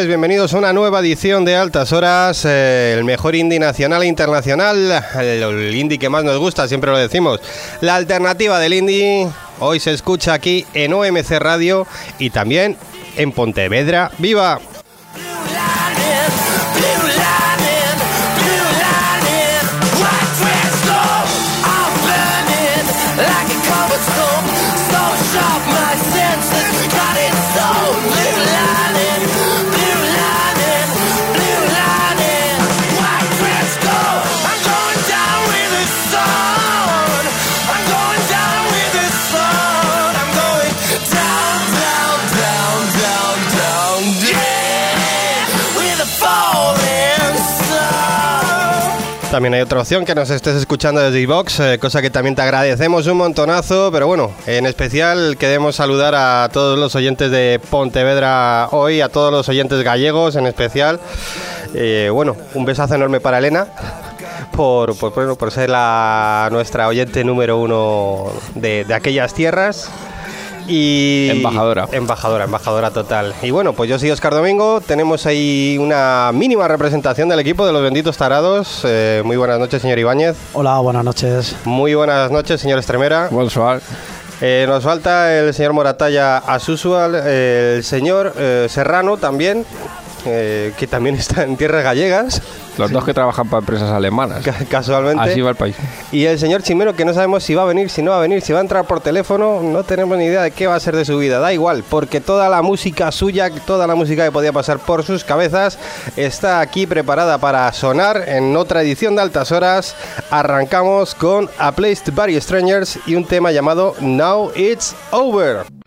bienvenidos a una nueva edición de Altas Horas, eh, el mejor indie nacional e internacional, el, el indie que más nos gusta, siempre lo decimos, la alternativa del indie, hoy se escucha aquí en OMC Radio y también en Pontevedra. ¡Viva! También hay otra opción que nos estés escuchando desde iVox, eh, cosa que también te agradecemos un montonazo, pero bueno, en especial queremos saludar a todos los oyentes de Pontevedra hoy, a todos los oyentes gallegos en especial. Eh, bueno, un besazo enorme para Elena. Por, por, por ser la, nuestra oyente número uno de aquellas tierras. Y Embajadora. Embajadora, embajadora total. Y bueno, pues yo soy Oscar Domingo. Tenemos ahí una mínima representación del equipo de los benditos tarados. Eh, muy buenas noches, señor Ibáñez. Hola, buenas noches. Muy buenas noches, señor Estremera. Bonsoir. Eh, nos falta el señor Moratalla as usual, el señor eh, Serrano también, eh, que también está en tierras gallegas, Los dos que trabajan para empresas alemanas. ca- casualmente. Así va el país. Y el señor Chimero, que no sabemos si va a venir, si no va a venir, si va a entrar por teléfono, no tenemos ni idea de qué va a ser de su vida. Da igual, porque toda la música suya, toda la música que podía pasar por sus cabezas, está aquí preparada para sonar en otra edición de Altas Horas. Arrancamos con A Place to Bury Strangers y un tema llamado Now It's Over.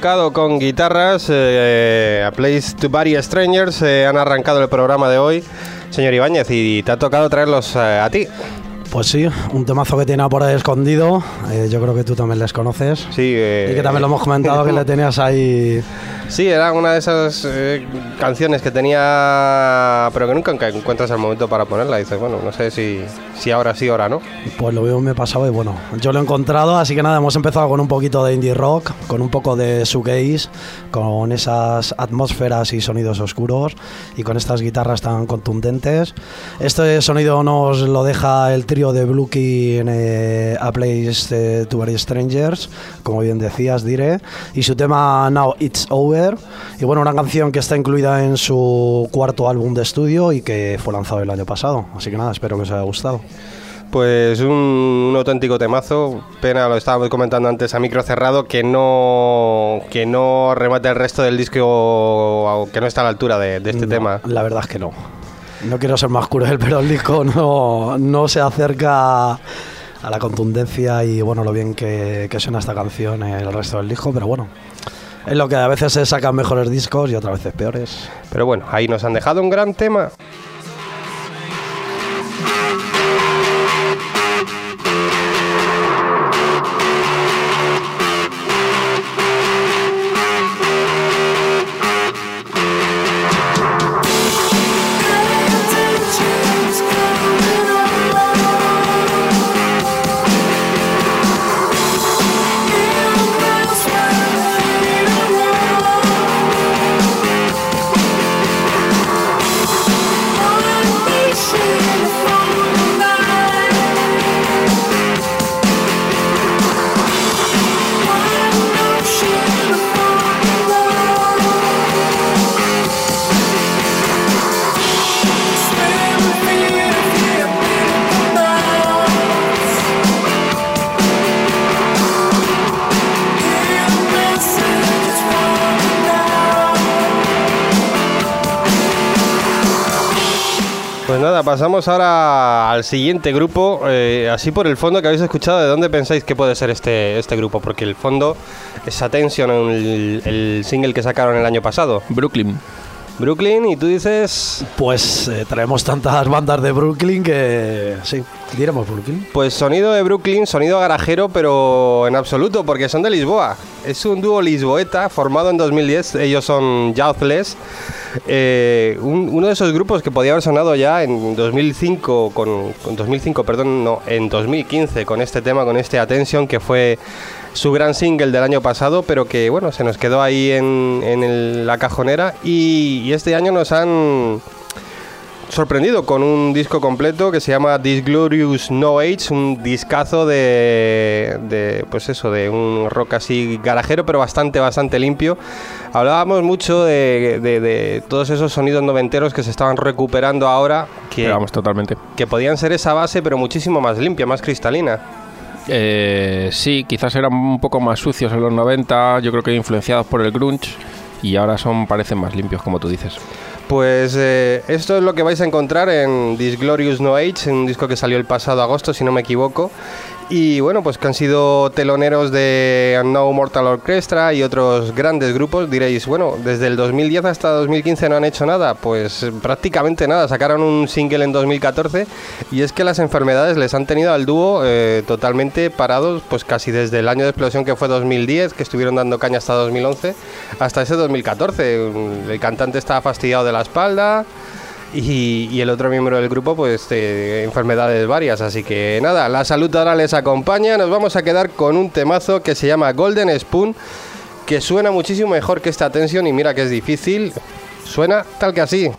Arrancado con guitarras. eh, a Place to Bury Strangers eh, han arrancado el programa de hoy, señor Ibáñez, y te ha tocado traerlos eh, a ti. Pues sí, un temazo que tiene por ahí escondido. eh, yo creo que tú también les conoces. Sí, eh, Y que también lo hemos comentado que le tenías ahí. Sí, era una de esas eh, canciones que tenía, pero que nunca enc- encuentras el momento para ponerla. Dices, bueno, no sé si, si ahora sí, ahora no. Pues lo mismo me pasaba y bueno, yo lo he encontrado, así que nada, hemos empezado con un poquito de indie rock, con un poco de shoegaze, con esas atmósferas y sonidos oscuros y con estas guitarras tan contundentes. Este sonido nos lo deja el trío de Blue Key en eh, A Place eh, to Bury Strangers, como bien decías, Dire, y su tema Now It's Over. Y bueno, una canción que está incluida en su cuarto álbum de estudio y que fue lanzado el año pasado. Así que nada, espero que os haya gustado. Pues un, un auténtico temazo. Pena, lo estábamos comentando antes a micro cerrado, que no, que no remate el resto del disco, que no está a la altura de, de este No, tema. La verdad es que no. No quiero ser más cruel, pero el disco no, no se acerca a la contundencia y bueno, lo bien que, que suena esta canción el resto del disco, pero bueno. Es lo que a veces se sacan mejores discos y otras veces peores. Pero bueno, ahí nos han dejado un gran tema. Pasamos ahora al siguiente grupo. eh, así por el fondo que habéis escuchado, ¿de dónde pensáis que puede ser este, este grupo? Porque el fondo es Attention, el, el single que sacaron el año pasado. Brooklyn. Brooklyn, y tú dices. Pues eh, traemos tantas bandas de Brooklyn que sí, diremos Brooklyn. Pues sonido de Brooklyn, sonido garajero, pero en absoluto, porque son de Lisboa. Es un dúo lisboeta formado en 2010. Ellos son Youthless. Eh, un- uno de esos grupos que podía haber sonado ya en 2005, con, con 2005, perdón, no, en 2015, con este tema, con este Attention, que fue su gran single del año pasado, pero que bueno, se nos quedó ahí en, la cajonera. Y, y este año nos han sorprendido con un disco completo que se llama This Glorious No Age, un discazo de, de, pues eso, de un rock así garajero, pero bastante, bastante limpio. Hablábamos mucho de, de- de todos esos sonidos noventeros que se estaban recuperando ahora, que, vamos, totalmente. que podían ser esa base, pero muchísimo más limpia, más cristalina. Eh, sí, quizás eran un poco más sucios en los 90, yo creo que influenciados por el grunge, y ahora son parecen más limpios, como tú dices. Pues eh, esto es lo que vais a encontrar en This Glorious No Age, un disco que salió el pasado agosto, si no me equivoco. Y bueno, pues que han sido teloneros de No Mortal Orchestra y otros grandes grupos. Diréis, bueno, desde el 2010 hasta 2015 no han hecho nada. Pues prácticamente nada. Sacaron un single en 2014 y es que las enfermedades les han tenido al dúo eh, totalmente parados, pues casi desde el año de explosión que fue 2010, que estuvieron dando caña hasta 2011, hasta ese 2014. El cantante estaba fastidiado de la espalda. Y, el otro miembro del grupo, pues eh, enfermedades varias. Así que nada, la salud ahora les acompaña. Nos vamos a quedar con un temazo que se llama Golden Spoon, que suena muchísimo mejor que esta tensión. Y mira que es difícil, suena tal que así.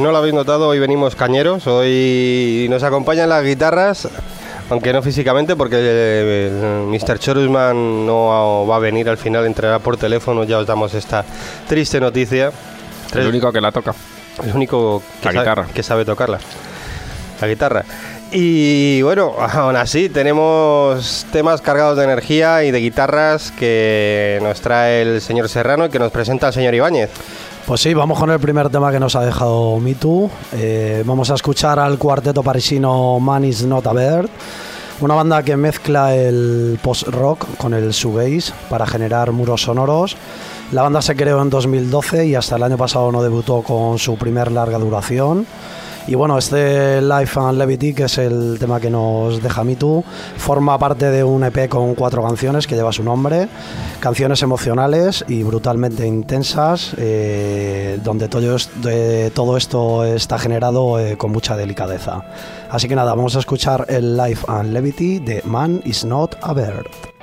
no lo habéis notado, hoy venimos cañeros, hoy nos acompañan las guitarras, aunque no físicamente, porque eh, Mr. Chorusman no va a venir al final, entrará por teléfono, ya os damos esta triste noticia. El único que la toca. El único que, guitarra. Que sabe tocarla. La guitarra. Y bueno, aún así tenemos temas cargados de energía y de guitarras que nos trae el señor Serrano y que nos presenta el señor Ibáñez. Pues sí, vamos con el primer tema que nos ha dejado Mitu. Eh, vamos a escuchar al cuarteto parisino Man is Not a Bird, una banda que mezcla el post-rock con el shoegaze para generar muros sonoros. La banda se creó en 2012 y hasta el año pasado no debutó con su primer larga duración. Y bueno, este Life and Levity, que es el tema que nos deja Mitu, forma parte de un EP con cuatro canciones que lleva su nombre. Canciones emocionales y brutalmente intensas, eh, donde todo, esto está generado eh, con mucha delicadeza. Así que nada, vamos a escuchar el Life and Levity de Man is Not a Bird.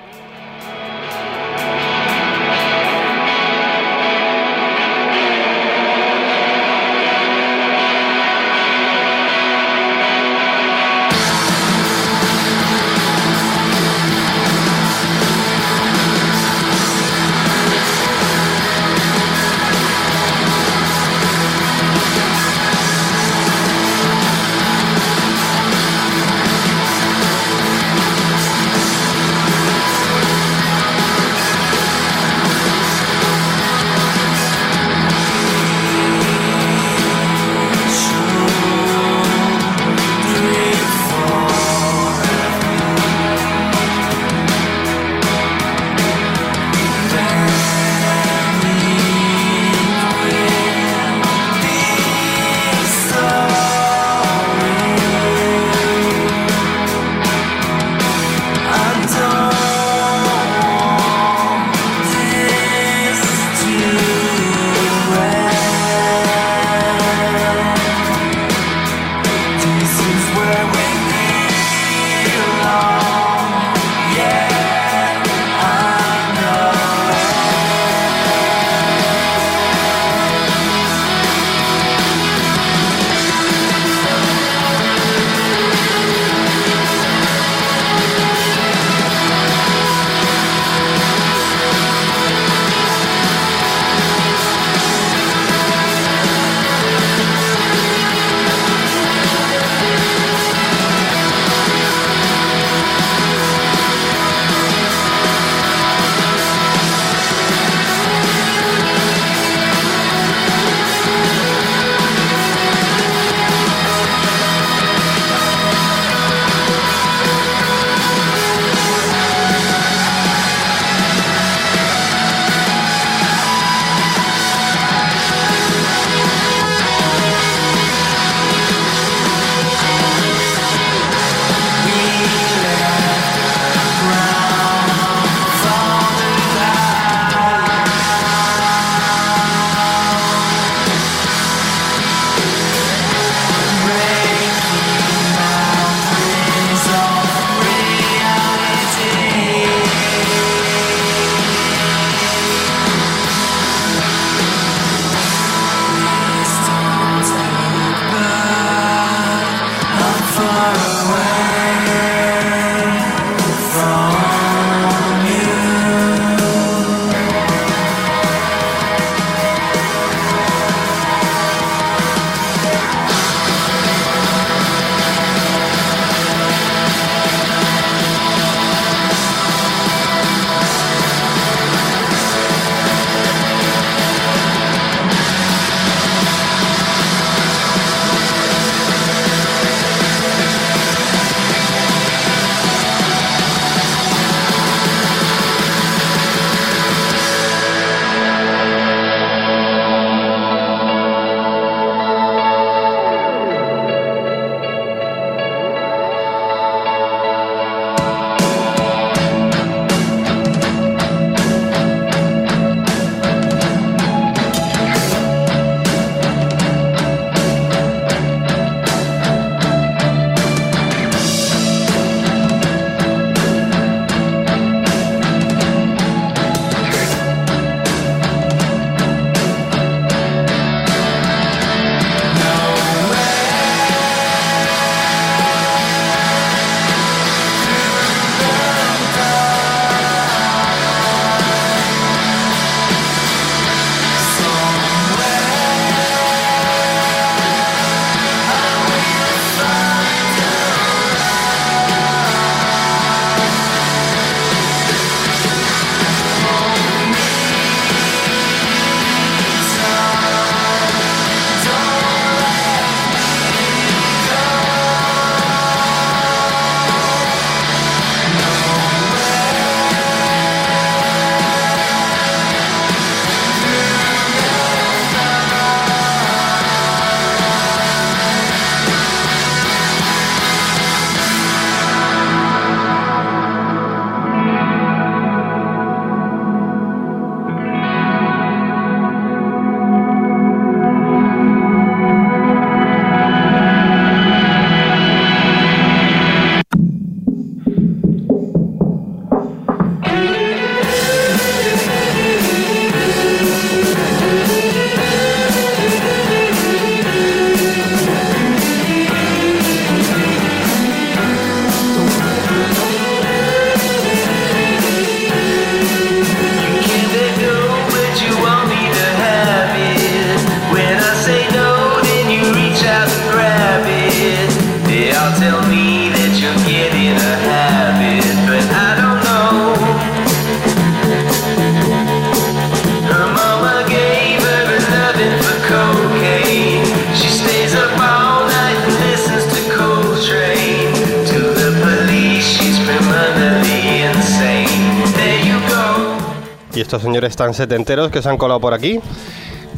Tan setenteros que se han colado por aquí?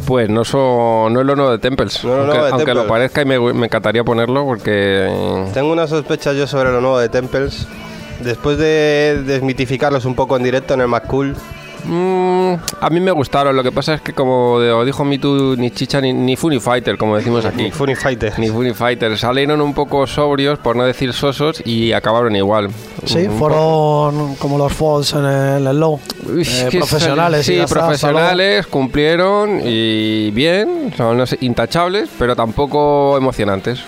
Pues no, son, no es lo nuevo de Temples. No lo aunque nuevo de aunque Temples. lo parezca y me, me encantaría ponerlo porque... Tengo una sospecha yo sobre lo nuevo de Temples. Después de desmitificarlos un poco en directo en el McCool, mm, a mí me gustaron. Lo que pasa es que como dijo Mitu, ni chicha ni, ni funny fighter, como decimos aquí. ni Funny Fighter. Ni funny fighter. Salieron un poco sobrios, por no decir sosos, y acabaron igual. Sí, Un fueron como los Falls en el, el Low. Uy, Eh, profesionales. Sí, profesionales, cumplieron y bien, son intachables, pero tampoco emocionantes.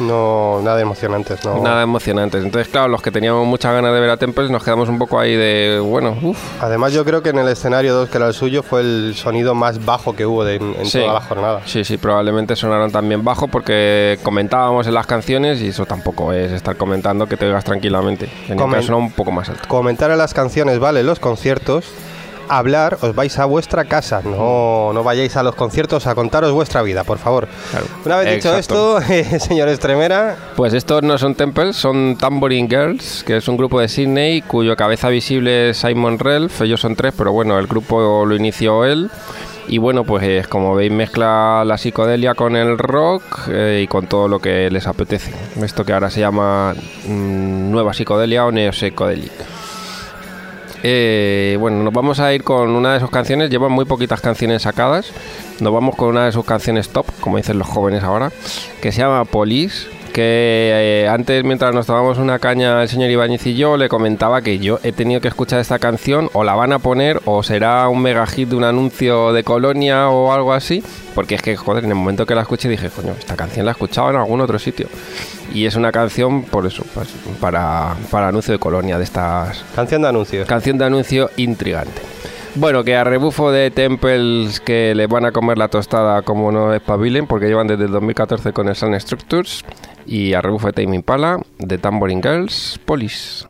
No, nada emocionantes, no. Nada emocionantes. Entonces, claro, los que teníamos muchas ganas de ver a Temples nos quedamos un poco ahí de, bueno, uff. Además, yo creo que en el escenario 2, que era el suyo, fue el sonido más bajo que hubo de- en, en Sí. toda la jornada. Sí, sí, probablemente sonaron también bajo porque comentábamos en las canciones y eso tampoco es estar comentando que te oigas tranquilamente. Tenía Comen- que sonar un poco más alto. Comentar en las canciones, vale, los conciertos. Hablar, os vais a vuestra casa, no, no vayáis a los conciertos a contaros vuestra vida, por favor. Claro. Una vez dicho Exacto. esto, eh, señor Estremera, Pues estos no son Temples, son Tambourine Girls, que es un grupo de Sydney cuyo cabeza visible es Simon Relf. Ellos son tres, pero bueno, el grupo lo inició él. Y bueno, pues eh, como veis, mezcla la psicodelia con el rock eh, y con todo lo que les apetece. Esto que ahora se llama mm, nueva psicodelia o neopsicodelia. Eh, bueno, nos vamos a ir con una de sus canciones. Llevan muy poquitas canciones sacadas. Nos vamos con una de sus canciones top, como dicen los jóvenes ahora, que se llama Police. Que eh, antes, mientras nos tomábamos una caña, el señor Ibáñez y yo le comentaba que yo he tenido que escuchar esta canción, o la van a poner, o será un mega hit de un anuncio de Colonia o algo así. Porque es que, joder, en el momento que la escuché dije, coño, esta canción la he escuchado en algún otro sitio. Y es una canción, por eso, pues, para, para anuncio de Colonia, de estas canción de anuncios. Canción de anuncio intrigante. Bueno, que a rebufo de Temples que le van a comer la tostada como no espabilen, porque llevan desde el 2014 con el Sun Structures, y a rebufo de Tame Impala, de Tambourine Girls, Police.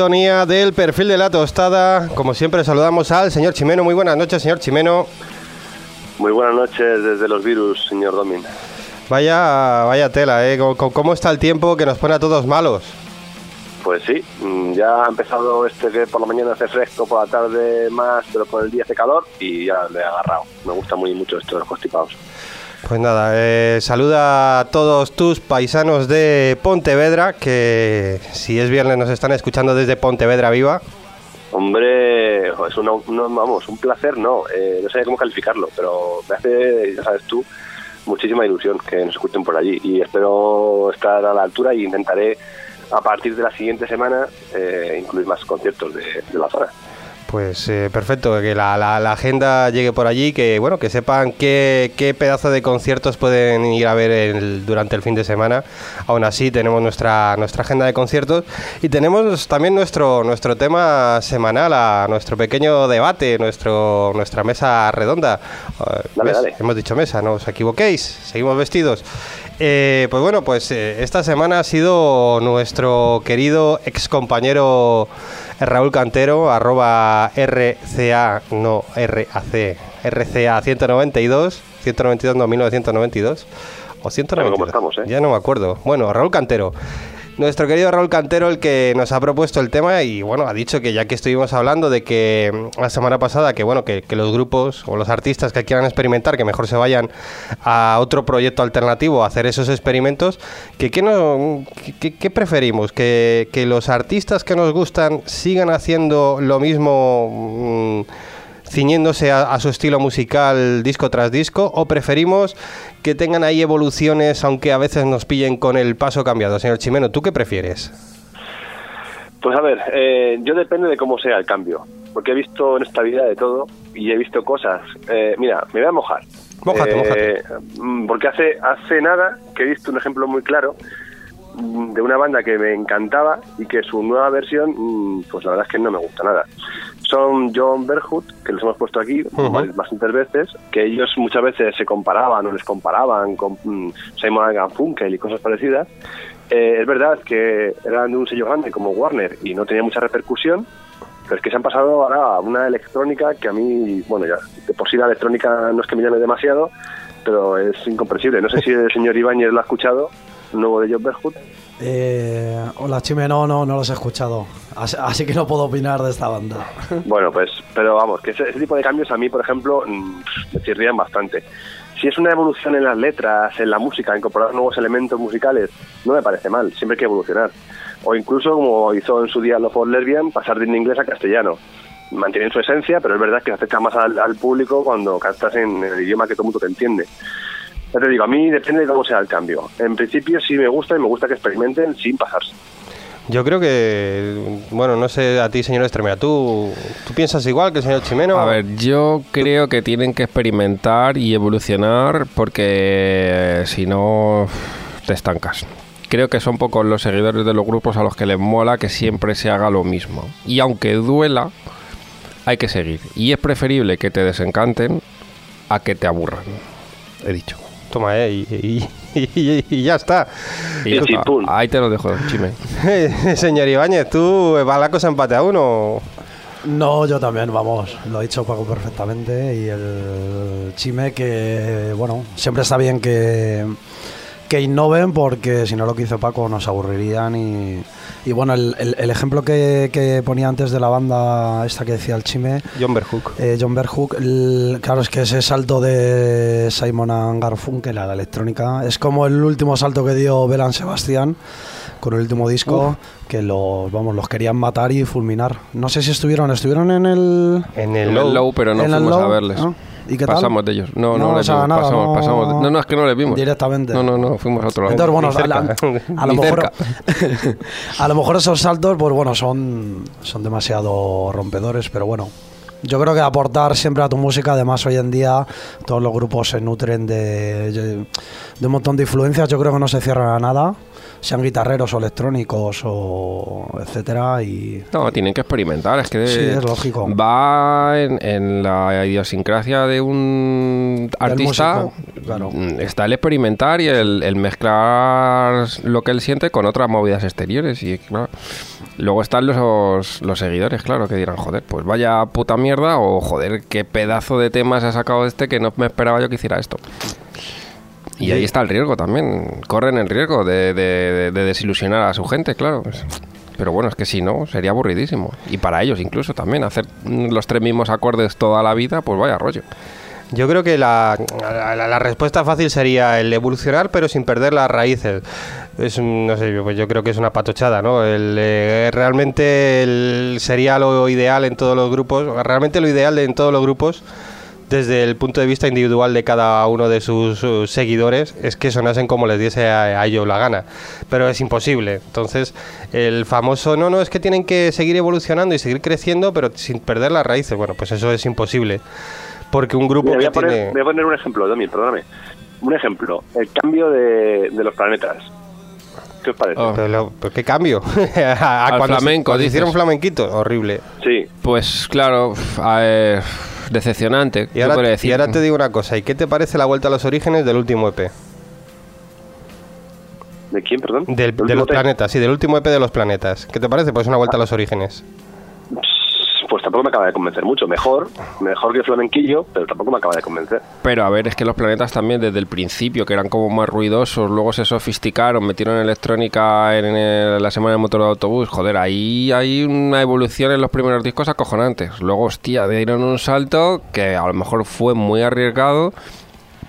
Sintonía del perfil de la tostada. Como siempre saludamos al señor Chimeno. Muy buenas noches, señor Chimeno. Muy buenas noches desde los virus, señor Domin. Vaya, vaya tela, ¿eh? ¿Cómo- ¿Cómo está el tiempo que nos pone a todos malos? Pues sí, mm, ya ha empezado este que por la mañana hace fresco, por la tarde más, pero por el día hace calor y ya le he agarrado. Me gusta muy mucho esto de los constipados. Pues nada, eh, saluda a todos tus paisanos de Pontevedra, que si es viernes nos están escuchando desde Pontevedra Viva. Hombre, es una, no, vamos, un placer, no, eh, no sé cómo calificarlo, pero me hace, ya sabes tú, muchísima ilusión que nos escuchen por allí y espero estar a la altura y intentaré a partir de la siguiente semana eh, incluir más conciertos de la zona. Pues eh, perfecto, que la, la- la agenda llegue por allí, que bueno, que sepan qué, qué pedazo de conciertos pueden ir a ver el- durante el fin de semana. Aún así tenemos nuestra nuestra agenda de conciertos y tenemos también nuestro nuestro tema semanal, a nuestro pequeño debate, nuestro nuestra mesa redonda. Eh, Dale, dale. Hemos dicho mesa, no os equivoquéis, seguimos vestidos. Eh, pues bueno, pues eh, esta semana ha sido nuestro querido ex compañero Raúl Cantero, arroba RCA, no RAC, RCA 192, 192 no 1992, o 192. ¿cómo estamos, eh? Ya no me acuerdo. Bueno, Raúl Cantero. Nuestro querido Raúl Cantero, el que nos ha propuesto el tema y bueno, ha dicho que ya que estuvimos hablando de que mm, la semana pasada, que bueno, que, los grupos o los artistas que quieran experimentar, que mejor se vayan a otro proyecto alternativo a hacer esos experimentos, que qué preferimos, que, que los artistas que nos gustan sigan haciendo lo mismo... mm, ciñéndose a, a su estilo musical disco tras disco o preferimos que tengan ahí evoluciones aunque a veces nos pillen con el paso cambiado? Señor Chimeno, ¿tú qué prefieres? Pues a ver, eh, yo depende de cómo sea el cambio, porque he visto en esta vida de todo y he visto cosas. Eh, mira, me voy a mojar. Mójate, Eh, mójate. mm, Porque hace, hace nada que he visto un ejemplo muy claro mm, de una banda que me encantaba y que su nueva versión, mm, pues la verdad es que no me gusta nada. Son John Berhut, que los hemos puesto aquí Ujú. bastantes veces, que ellos muchas veces se comparaban o les comparaban con mm, Simon Garfunkel y cosas parecidas. Eh, es verdad que eran de un sello grande como Warner y no tenía mucha repercusión, pero es que se han pasado ahora a una electrónica que a mí, bueno, ya de por sí la electrónica no es que me llame demasiado, pero es incomprensible. No sé si el señor Ibáñez lo ha escuchado, nuevo de John Berhut. Eh, hola, Chime, no, no, no los he escuchado. Así, así que no puedo opinar de esta banda. Bueno, pues, pero vamos, que ese, ese tipo de cambios a mí, por ejemplo, mm, me chirrían bastante. Si es una evolución en las letras, en la música, incorporar nuevos elementos musicales, no me parece mal, siempre hay que evolucionar. O incluso, como hizo en su día Love for Lesbian, pasar de inglés a castellano. Mantienen su esencia, pero es verdad que se acerca más al, al público cuando cantas en el idioma que todo el mundo te entiende. Ya te digo, a mí depende de cómo sea el cambio. En principio sí me gusta y me gusta que experimenten sin pasarse. Yo creo que, bueno, no sé a ti, señor Estremera, ¿tú, ¿tú piensas igual que el señor Chimeno? A ver, yo creo que tienen que experimentar y evolucionar porque eh, si no te estancas. Creo que son pocos los seguidores de los grupos a los que les mola que siempre se haga lo mismo. Y aunque duela, hay que seguir. Y es preferible que te desencanten a que te aburran. He dicho. Toma, eh, y, y- y- y ya está. Y ahí te lo dejo, Chime. señor Ibáñez, ¿tú va la cosa empate a uno? No, yo también, vamos, lo ha dicho Paco perfectamente y el Chime que, bueno, siempre está bien que, que innoven porque si no lo que hizo Paco nos aburrirían y, y bueno, el, el- el ejemplo que, que ponía antes de la banda esta que decía el Chime, John Berhook. eh, John Berhook, el- claro, es que ese salto de Simon and Garfunkel a la electrónica es como el último salto que dio Belan Sebastián con el último disco, que los, vamos, los querían matar y fulminar. No sé si estuvieron, estuvieron en el... En En el el low. low, pero no fuimos a verles. ¿no? ¿Y qué tal? pasamos de ellos. No, no, No, les vimos. nada, pasamos, no- pasamos de- no, no, es que no les vimos. Directamente. No, no, no, fuimos a otro lado. Entonces, bueno, a, la- cerca. a lo mejor, a lo mejor esos saltos, pues bueno, son, son demasiado rompedores, pero bueno. Yo creo que aportar siempre a tu música, además hoy en día todos los grupos se nutren de, de un montón de influencias, yo creo que no se cierran a nada. Sean guitarreros o electrónicos o etcétera y No, tienen que experimentar, es que Sí, es lógico. va en, en la idiosincrasia de un artista. músico, claro. mm, Está el experimentar y el, el mezclar lo que él siente con otras movidas exteriores. Y claro, luego están los, los seguidores, claro, que dirán, joder, pues vaya puta mierda o joder, qué pedazo de temas ha sacado este que no me esperaba yo que hiciera esto. Y ahí está el riesgo también. Corren el riesgo de, de- de desilusionar a su gente, claro. pues. Pero bueno, es que si no, sería aburridísimo. Y para ellos incluso también, hacer los tres mismos acordes toda la vida, pues vaya rollo. Yo creo que la, la- la respuesta fácil sería el evolucionar, pero sin perder las raíces. Es no sé, yo- pues yo creo que es una patochada, ¿no? El, eh, realmente el- sería lo ideal en todos los grupos, realmente lo ideal de- en todos los grupos, desde el punto de vista individual de cada uno de sus, sus seguidores, es que sonasen como les diese a, a ellos la gana. Pero es imposible. Entonces, el famoso, no, no, es que tienen que seguir evolucionando y seguir creciendo, pero sin perder las raíces. Bueno, pues eso es imposible. Porque un grupo Mira, voy, que a poner, tiene... voy a poner un ejemplo, Domi, perdóname. Un ejemplo, el cambio de, de los planetas. ¿Qué os parece? Oh. Pero, lo- pero qué cambio. a, a Al cuando, flamenco, cuando dices. hicieron flamenquito, horrible. Sí, Pues claro, a ver, decepcionante. Y ahora, podría decir. y ahora te digo una cosa, ¿y qué te parece la vuelta a los orígenes del último EP? ¿de quién, perdón? Del- ¿El de los té? planetas, sí, del último EP de los planetas. ¿Qué te parece? Pues una vuelta a los orígenes. Pues tampoco me acaba de convencer mucho. Mejor, mejor que el flamenquillo, pero tampoco me acaba de convencer. Pero a ver, es que los planetas también desde el principio, que eran como más ruidosos, luego se sofisticaron, metieron electrónica en el- la semana del motor de autobús. Joder, ahí hay una evolución en los primeros discos acojonantes. Luego, hostia, dieron un salto que a lo mejor fue muy arriesgado.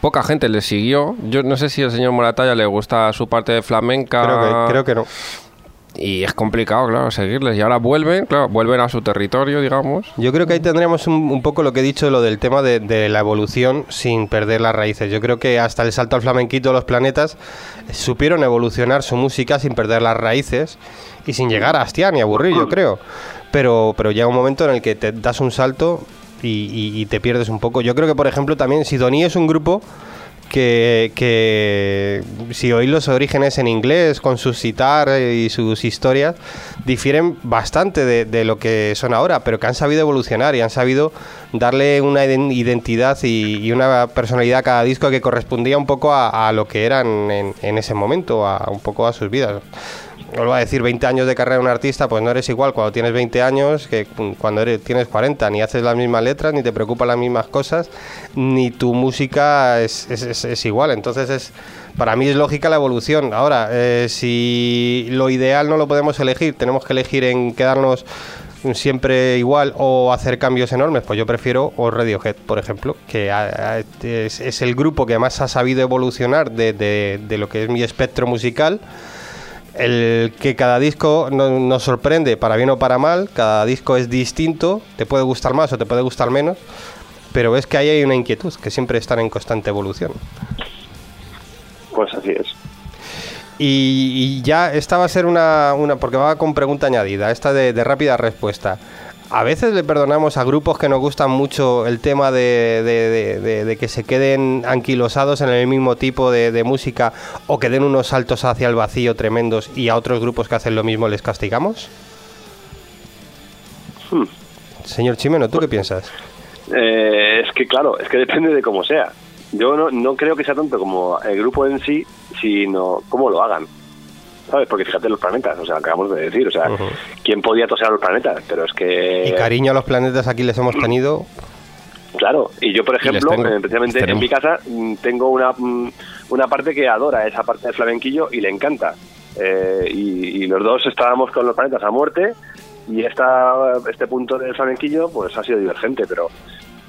Poca gente le siguió. Yo no sé si al señor Moratalla le gusta su parte de flamenca. Creo que, creo que no. Y es complicado, claro, seguirles. Y ahora vuelven, claro, vuelven a su territorio, digamos. Yo creo que ahí tendríamos un, un poco lo que he dicho, lo del tema de, de la evolución sin perder las raíces. Yo creo que hasta el salto al flamenquito los planetas supieron evolucionar su música sin perder las raíces y sin llegar a hastiar ni aburrir, yo creo. Pero, pero llega un momento en el que te das un salto y, y- te pierdes un poco. Yo creo que, por ejemplo, también Sidoní es un grupo que, que si oís los orígenes en inglés con sus citar y sus historias difieren bastante de, de lo que son ahora, pero que han sabido evolucionar y han sabido darle una iden- identidad y, y una personalidad a cada disco que correspondía un poco a, a lo que eran en, en ese momento, a un poco a sus vidas. Vuelvo a decir, 20 años de carrera de un artista, pues no eres igual cuando tienes 20 años que cuando eres, tienes 40, ni haces las mismas letras, ni te preocupan las mismas cosas, ni tu música es, es- es- es igual. Entonces, es para mí es lógica la evolución. Ahora, eh, si lo ideal no lo podemos elegir, tenemos que elegir en quedarnos siempre igual o hacer cambios enormes, pues yo prefiero o Radiohead, por ejemplo, que es, es el grupo que más ha sabido evolucionar de, de- de lo que es mi espectro musical el que cada disco no- nos sorprende para bien o para mal, cada disco es distinto, te puede gustar más o te puede gustar menos, pero ves que ahí hay una inquietud, que siempre están en constante evolución. Pues así es. Y, y ya esta va a ser una, una porque va con pregunta añadida, esta de, de rápida respuesta. A veces le perdonamos a grupos que nos gustan mucho el tema de, de- de- de- de que se queden anquilosados en el mismo tipo de, de música o que den unos saltos hacia el vacío tremendos y a otros grupos que hacen lo mismo les castigamos. Hmm. Señor Chimeno, ¿tú qué piensas? Eh, es que claro, es que depende de cómo sea. Yo no, no creo que sea tanto como el grupo en sí, sino cómo lo hagan. ¿Sabes? Porque fíjate los planetas, o sea, acabamos de decir, o sea. ¿quién podía toser a los planetas? Pero es que... Y cariño a los planetas aquí les hemos tenido. Claro, y yo, por ejemplo, tengo, eh, precisamente en mi casa mm, tengo una, mm, una parte que adora esa parte del flamenquillo y le encanta. Eh, y, y los dos estábamos con los planetas a muerte y esta, este punto del flamenquillo pues ha sido divergente, pero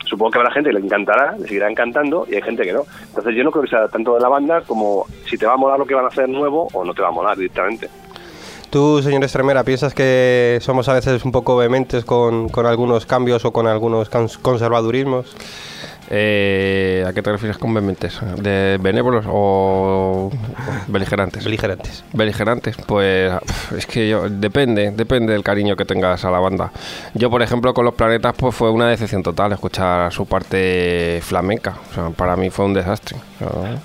supongo que habrá gente que le encantará, le seguirá encantando y hay gente que no. Entonces yo no creo que sea tanto de la banda como si te va a molar lo que van a hacer nuevo o no te va a molar directamente. Tú, señor Estremera, ¿piensas que somos a veces un poco vehementes con, con algunos cambios o con algunos cons- conservadurismos? Eh, ¿A qué te refieres con vehementes? ¿De benévolos o beligerantes? Beligerantes. Beligerantes, pues es que yo, depende, depende del cariño que tengas a la banda. Yo, por ejemplo, con los planetas, pues fue una decepción total escuchar su parte flamenca. O sea, para mí fue un desastre. O sea,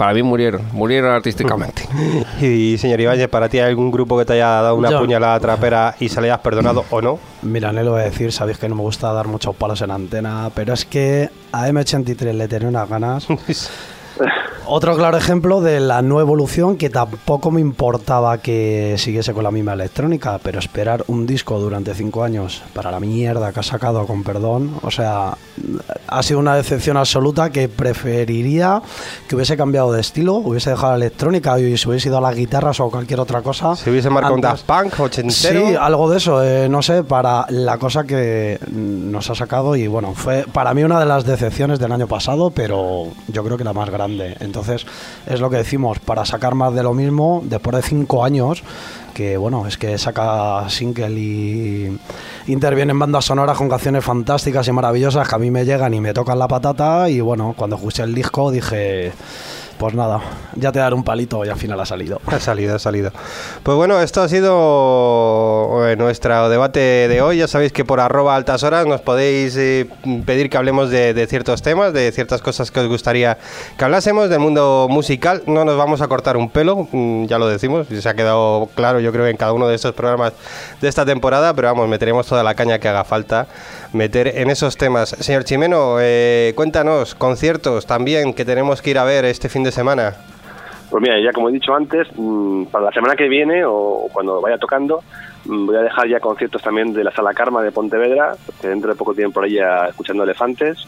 Para mí murieron, murieron artísticamente. Y señor Ibáñez, ¿para ti hay algún grupo que te haya dado una Yo. puñalada trapera y se le hayas perdonado o no? Mira, no lo voy a decir, sabéis que no me gusta dar muchos palos en antena, pero es que a M83 le tenía unas ganas. Otro claro ejemplo de la no evolución que tampoco me importaba que siguiese con la misma electrónica, pero esperar un disco durante cinco años para la mierda que ha sacado, con perdón, o sea, ha sido una decepción absoluta que preferiría que hubiese cambiado de estilo, hubiese dejado la electrónica y se hubiese ido a las guitarras o cualquier otra cosa. Si hubiese marcado un. Daft Punk ochentero. Sí, algo de eso, eh, no sé, para la cosa que nos ha sacado y bueno, fue para mí una de las decepciones del año pasado, pero yo creo que la más grande. Entonces, es lo que decimos, para sacar más de lo mismo, después de cinco años, que bueno, es que saca single y interviene en bandas sonoras con canciones fantásticas y maravillosas que a mí me llegan y me tocan la patata y bueno, cuando escuché el disco dije... Pues nada, ya te daré un palito y al final ha salido. Ha salido, ha salido. Pues bueno, esto ha sido eh, nuestro debate de hoy. Ya sabéis que por arroba altas horas nos podéis eh, pedir que hablemos de, de ciertos temas, de ciertas cosas que os gustaría que hablásemos del mundo musical. No nos vamos a cortar un pelo, mm, ya lo decimos, se ha quedado claro yo creo en cada uno de estos programas de esta temporada, pero vamos, meteremos toda la caña que haga falta meter en esos temas. Señor Chimeno, eh, cuéntanos, conciertos también que tenemos que ir a ver este fin de semana. Pues mira, ya como he dicho antes, mm, para la semana que viene o cuando vaya tocando, mm, voy a dejar ya conciertos también de la Sala Karma de Pontevedra, que dentro de poco tienen por ahí ya escuchando elefantes.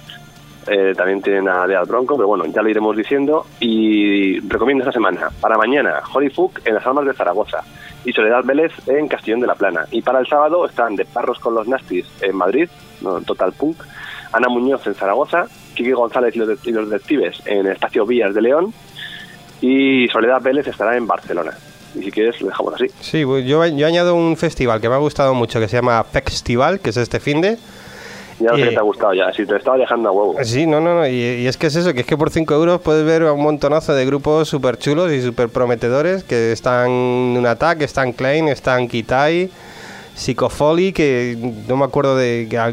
Eh, también tienen a Dead Bronco, pero bueno, ya lo iremos diciendo. Y recomiendo esta semana, para mañana, Holy Fuck en las Almas de Zaragoza y Soledad Vélez en Castellón de la Plana. Y para el sábado están De Parros con los Nastis en Madrid, no, Total Punk, Ana Muñoz en Zaragoza, Kiki González y los, de- y los Detectives en el Espacio Vías de León y Soledad Vélez estará en Barcelona. Y si quieres, lo dejamos así. Sí, pues yo, yo añado un festival que me ha gustado mucho que se llama Festival, que es este fin de. Ya no sé Eh, qué te ha gustado ya, si te estaba dejando a huevo. Sí, no, no, no. Y, y es que es eso, que es que por 5 euros puedes ver a un montonazo de grupos súper chulos y súper prometedores que están en Attack, están Klein, están Kitai, Psychofolly, que no me acuerdo de que ha-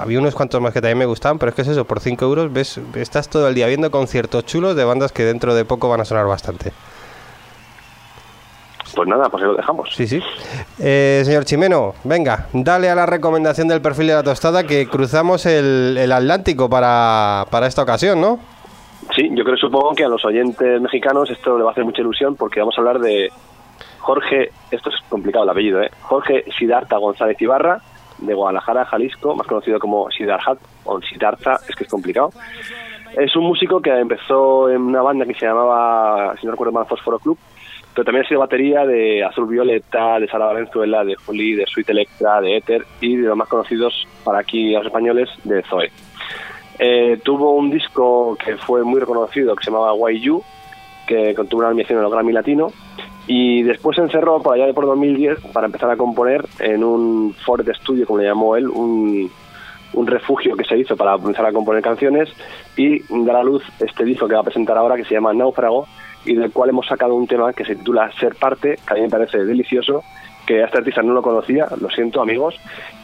había unos cuantos más que también me gustaban, pero es que es eso, por 5 euros ves, estás todo el día viendo conciertos chulos de bandas que dentro de poco van a sonar bastante. Pues nada, pues ahí lo dejamos. Sí, sí. Eh, señor Chimeno, venga, dale a la recomendación del perfil de la tostada que cruzamos el, el Atlántico para, para esta ocasión, ¿no? Sí, yo creo, supongo que a los oyentes mexicanos esto le va a hacer mucha ilusión porque vamos a hablar de Jorge, esto es complicado el apellido, ¿eh? Jorge Siddhartha González Ibarra, de Guadalajara, Jalisco, más conocido como Siddhartha, o Siddhartha, es que es complicado. Es un músico que empezó en una banda que se llamaba, si no recuerdo mal, Fósforo Club, pero también ha sido batería de Azul Violeta, de Sara Valenzuela, de Juli, de Sweet Electra, de Ether y de los más conocidos para aquí los españoles, de Zoe. Eh, tuvo un disco que fue muy reconocido que se llamaba Why You, que contuvo una nominación en los Grammy Latino, y después se encerró por allá de por 2010 para empezar a componer en un Ford Studio, como le llamó él, un, un refugio que se hizo para empezar a componer canciones y dar a luz este disco que va a presentar ahora que se llama Náufrago y del cual hemos sacado un tema que se titula Ser Parte, que a mí me parece delicioso, que a este artista no lo conocía, lo siento amigos,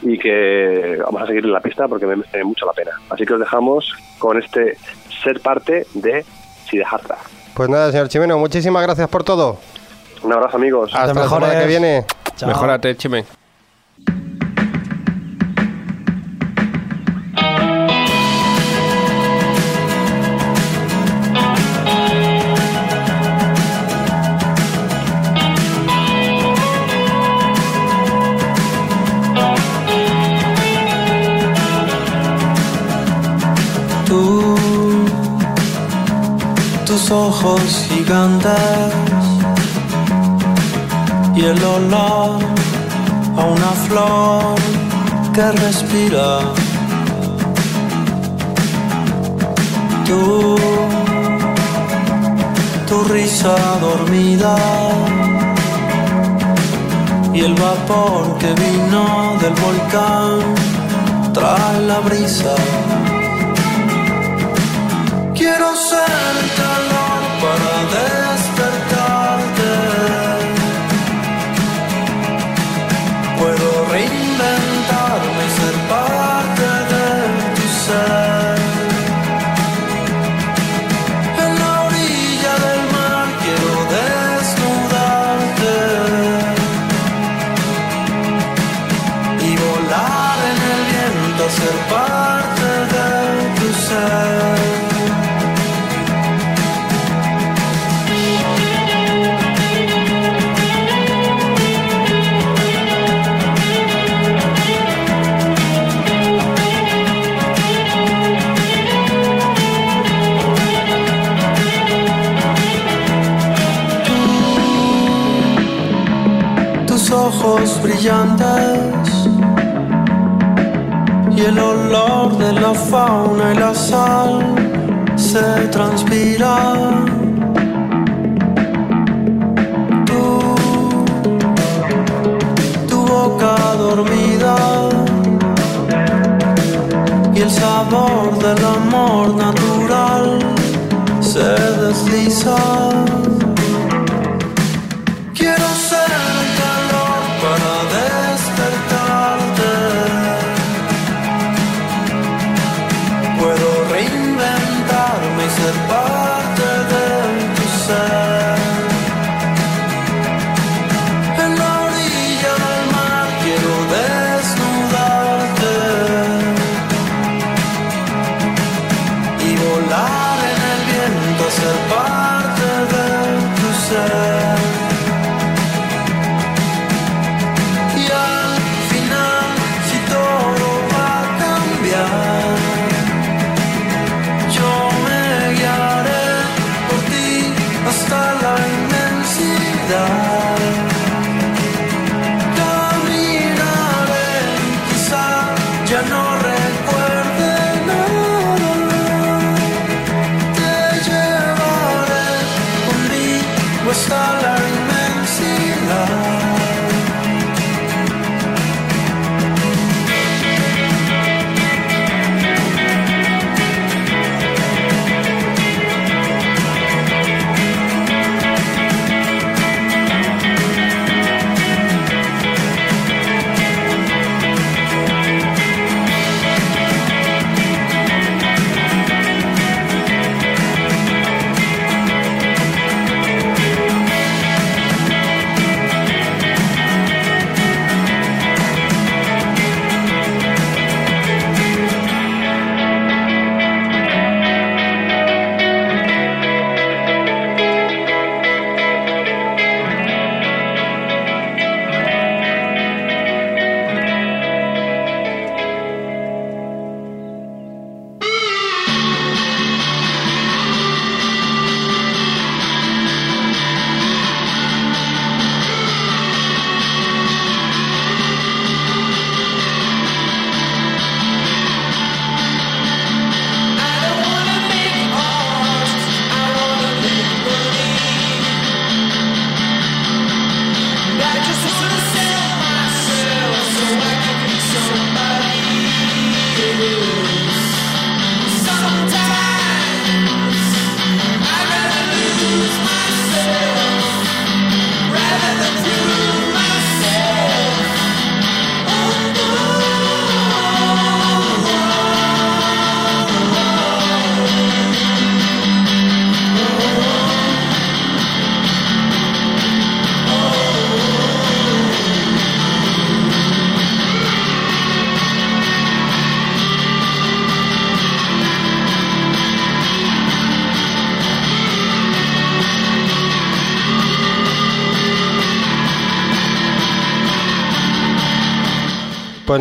y que vamos a seguir en la pista porque me merece mucho la pena. Así que os dejamos con este Ser Parte de Siddhartha. Pues nada, señor Chimeno, muchísimas gracias por todo. Un abrazo amigos. Hasta la semana que viene. Chao. Mejórate, Chime. Tú, tus ojos gigantes y el olor a una flor que respira. Tú, tu risa dormida y el vapor que vino del volcán trae la brisa. Y el olor de la fauna y la sal se transpira. Tú, tu boca dormida y el sabor del amor natural se desliza. Y ser parte de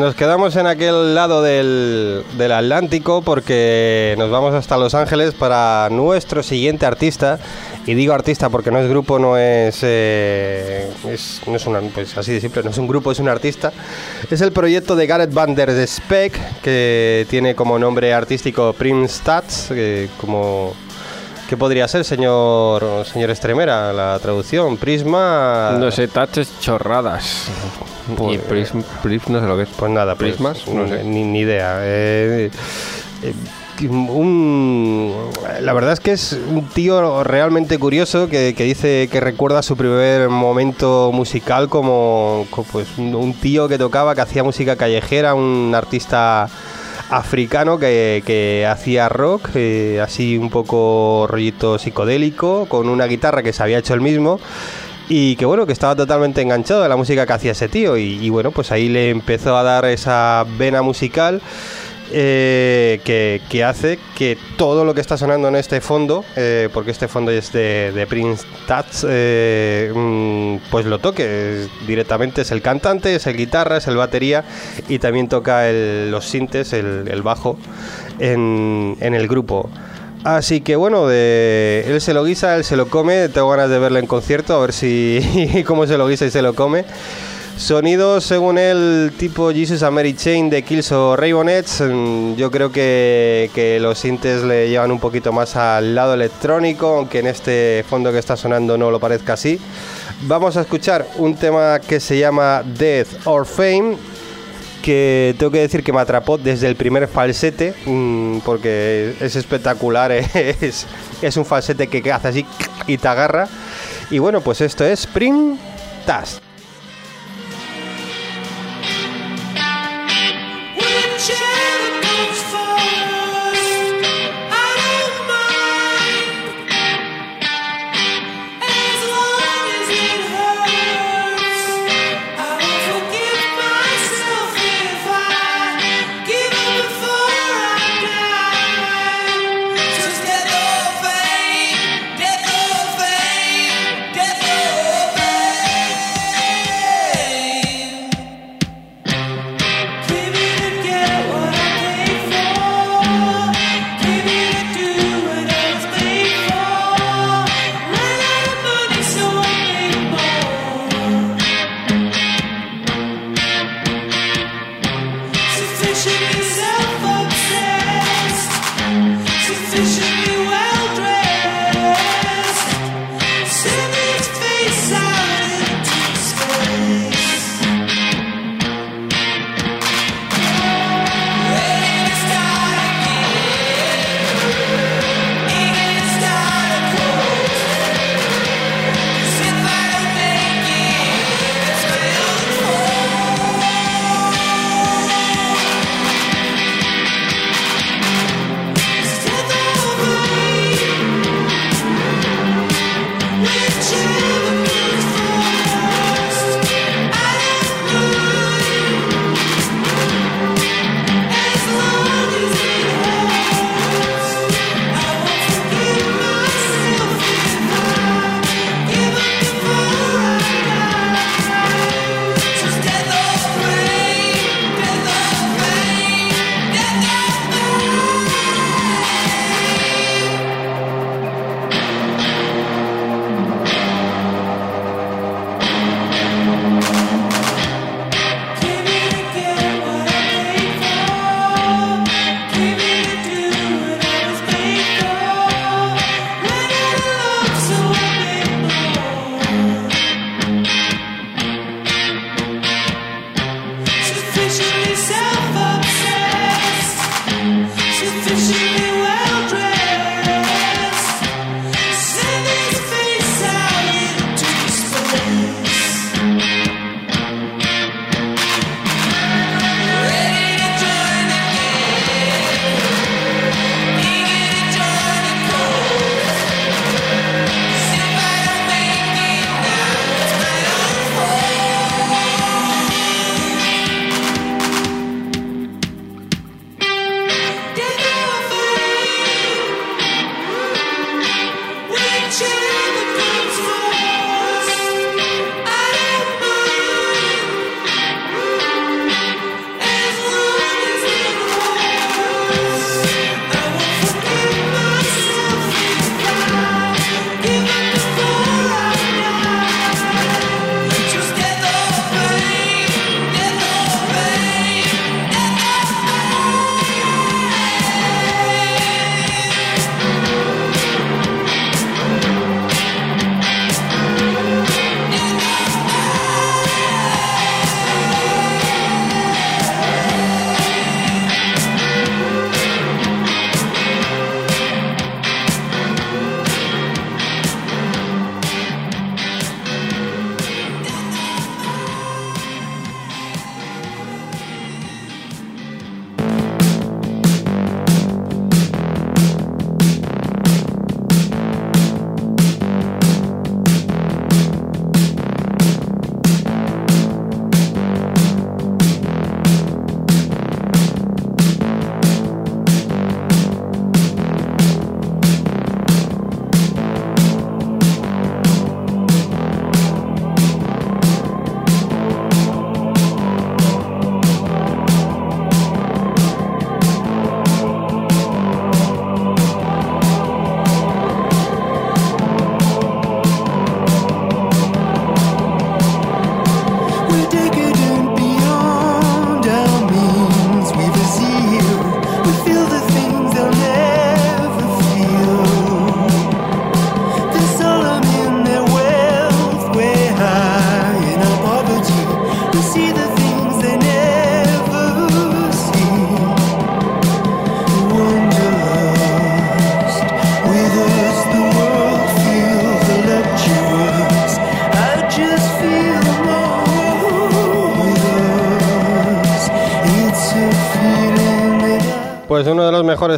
nos quedamos en aquel lado del, del Atlántico porque nos vamos hasta Los Ángeles para nuestro siguiente artista. Y digo artista porque no es grupo, no es, eh, es- no es una, pues así de simple, no es un grupo, es un artista. Es el proyecto de Gareth Van der Speck que tiene como nombre artístico Prim Stats, que como ¿Qué podría ser, señor señor Estremera, la traducción? Prisma. No sé, touches chorradas. Pues- y prism, prism no sé lo que es. Pues nada, pues, Prismas, no sé. Ni, ni idea. Eh, eh, un- la verdad es que es un tío realmente curioso que, que dice que recuerda su primer momento musical como, co- pues, un, un tío que tocaba, que hacía música callejera, un artista africano que, hacía rock, eh, así un poco rollito psicodélico, con una guitarra que se había hecho él mismo. y que bueno, que estaba totalmente enganchado a la música que hacía ese tío y, y bueno, pues ahí le empezó a dar esa vena musical eh, que, hace que todo lo que está sonando en este fondo, eh, porque este fondo es de, Prince Tats, eh, mm, pues lo toque. Directamente es el cantante, es el guitarra, es el batería y también toca los sintes, el, bajo en, el grupo. Así que bueno, él se lo guisa, él se lo come, tengo ganas de verlo en concierto, a ver si cómo se lo guisa y se lo come. Sonidos según él tipo Jesus and Mary Chain de Kills o Ravenets, mm, yo creo que, que los sintes le llevan un poquito más al lado electrónico, aunque en este fondo que está sonando no lo parezca así. Vamos a escuchar un tema que se llama Death or Fame, que tengo que decir que me atrapó desde el primer falsete, mm, porque es espectacular, es, es un falsete que hace así y te agarra. Y bueno, pues esto es Spring Task.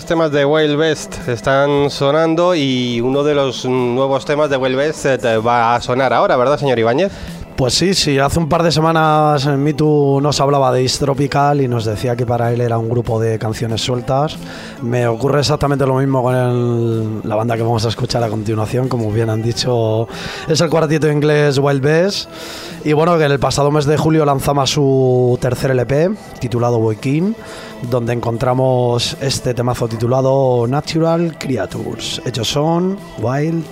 Temas de Wild West están sonando y uno de los nuevos temas de Wild West eh, va a sonar ahora, ¿verdad, señor Ibáñez? Pues sí, sí, hace un par de semanas en Mitu nos hablaba de East Tropical y nos decía que para él era un grupo de canciones sueltas. Me ocurre exactamente lo mismo con el- la banda que vamos a escuchar a continuación, como bien han dicho, es el cuartito inglés Wild Best. Y bueno, que el pasado mes de julio lanzamos su tercer LP, titulado Boy King, donde encontramos este temazo titulado Natural Creatures. Ellos son Wild.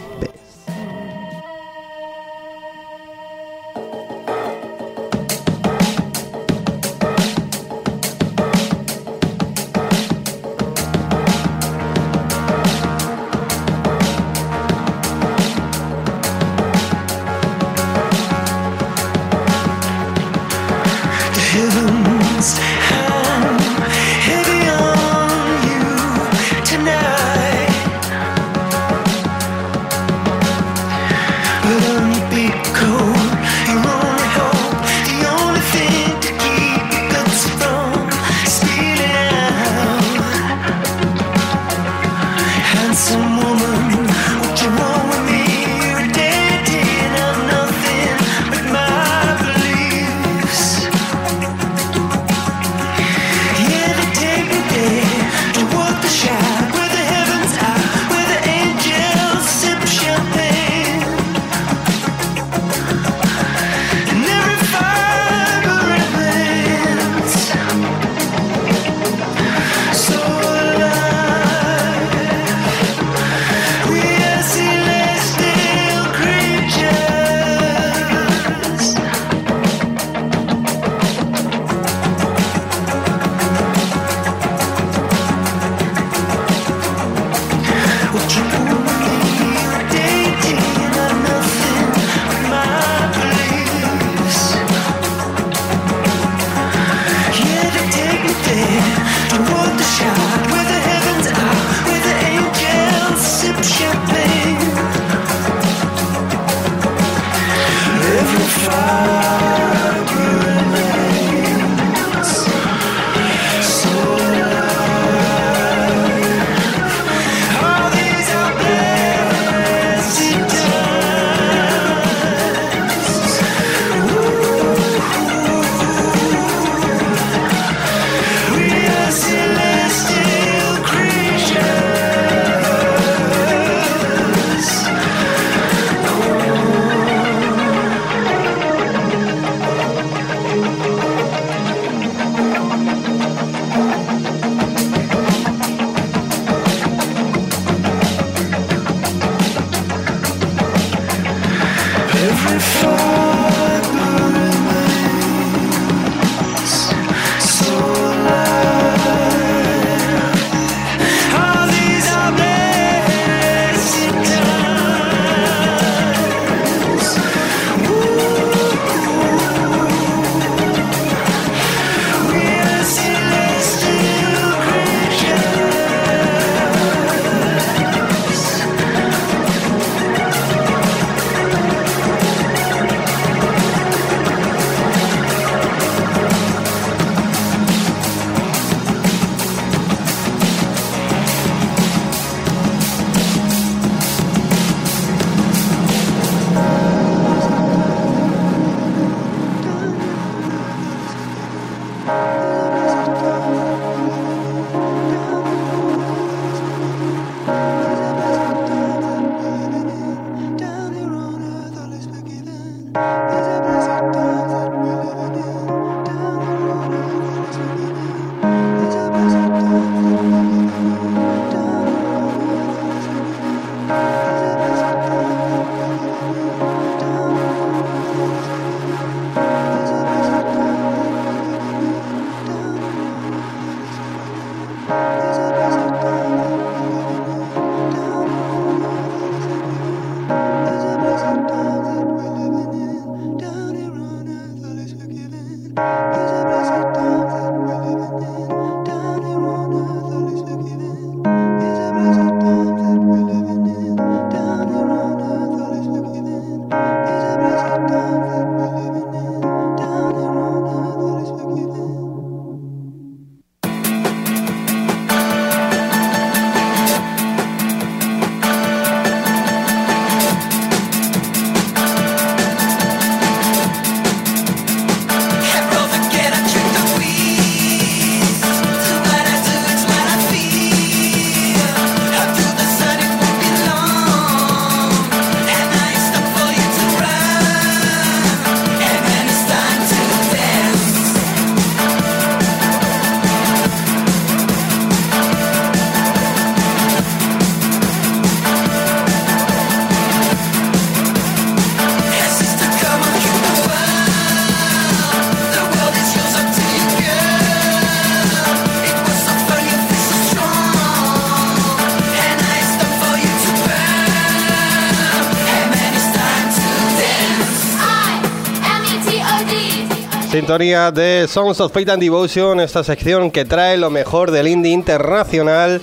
Sintonía de Songs of Faith and Devotion, esta sección que trae lo mejor del indie internacional.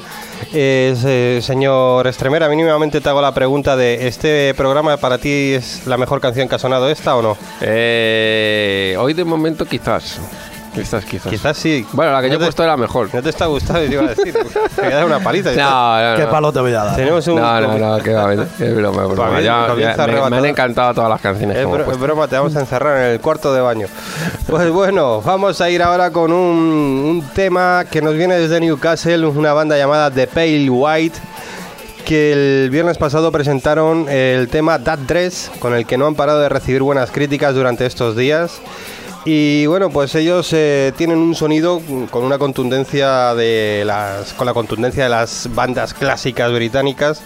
Eh, señor Estremera, mínimamente te hago la pregunta de ¿este programa para ti es la mejor canción que ha sonado esta o no? Eh, hoy de momento quizás. Quizás, quizás. Quizás sí. Bueno, la que No yo he puesto era mejor. ¿No te está gustando? Te iba a decir. Te voy a dar una paliza. No, no, ¿Qué no. palo te voy a dar? Tenemos un... No, no, no, que va, es broma, es broma. Ya- ya me, me han encantado todas las canciones Es, bro- es broma, te vamos a encerrar en el cuarto de baño. Pues bueno, vamos a ir ahora con un, un tema que nos viene desde Newcastle, una banda llamada The Pale White, que el viernes pasado presentaron el tema That Dress, con el que no han parado de recibir buenas críticas durante estos días. Y bueno, pues ellos eh, tienen un sonido con una contundencia de las, con la contundencia de las bandas clásicas británicas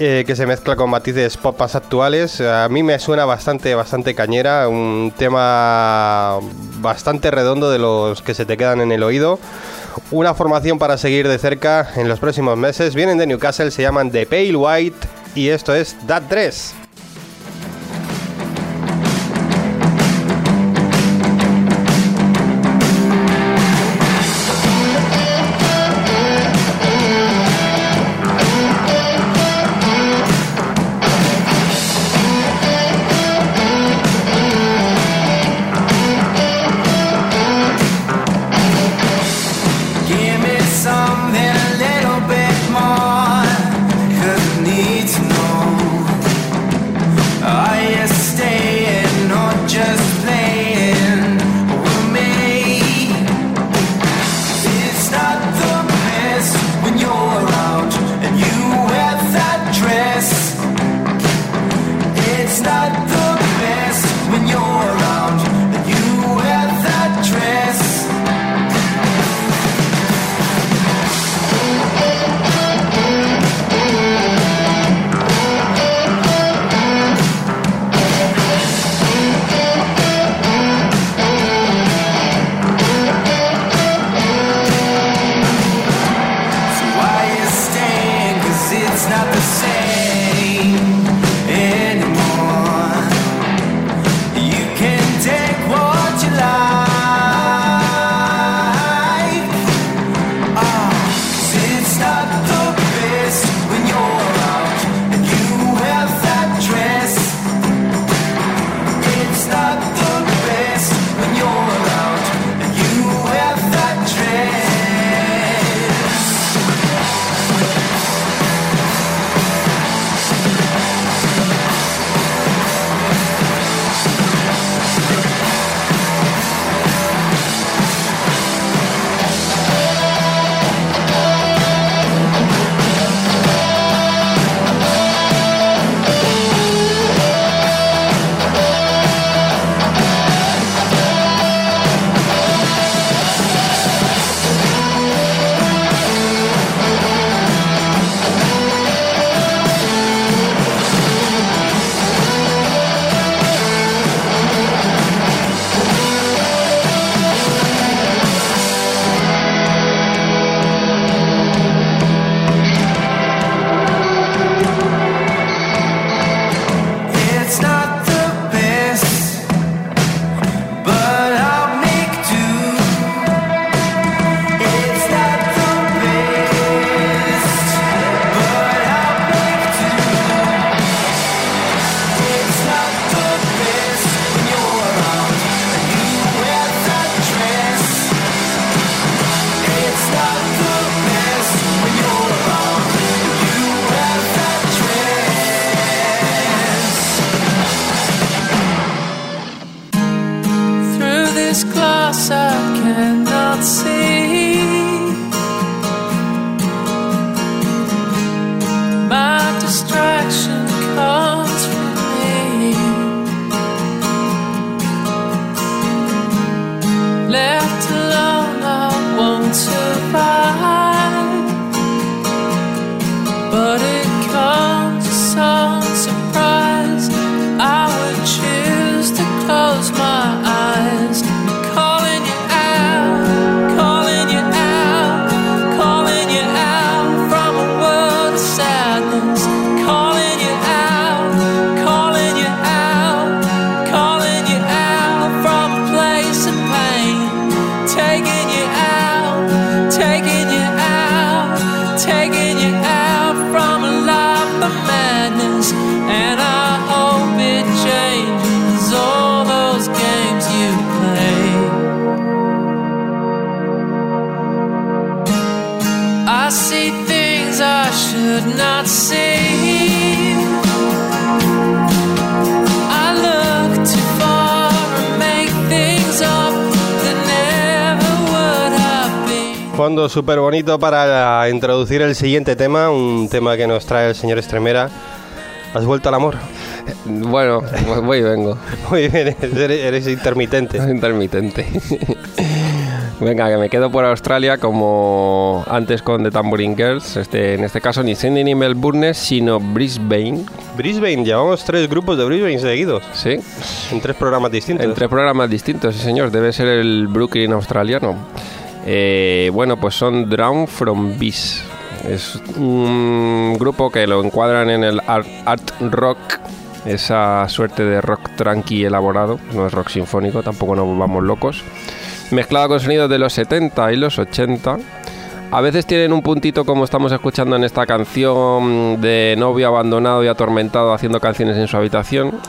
eh, que se mezcla con matices pop más actuales. A mí me suena bastante, bastante cañera, un tema bastante redondo de los que se te quedan en el oído. Una formación para seguir de cerca en los próximos meses. Vienen de Newcastle, se llaman The Pale White y esto es That Dress. Bonito para introducir el siguiente tema, un tema que nos trae el señor Estremera. ¿Has vuelto al amor? Bueno, pues voy y vengo. Muy bien, eres, eres intermitente. Intermitente. Venga, que me quedo por Australia como antes con The Tambourine Girls. Este, en este caso ni Sydney ni Melbourne, sino Brisbane. Brisbane, llevamos tres grupos de Brisbane seguidos, ¿Sí? en tres programas distintos. En tres programas distintos, sí señor. Debe ser el Brooklyn australiano. Eh, bueno, pues son Drown from Beast. Es un grupo que lo encuadran en el art, rock, esa suerte de rock tranqui elaborado. No es rock sinfónico, tampoco nos vamos locos. Mezclado con sonidos de los 70 y los 80. A veces tienen un puntito como estamos escuchando en esta canción de novio abandonado y atormentado haciendo canciones en su habitación,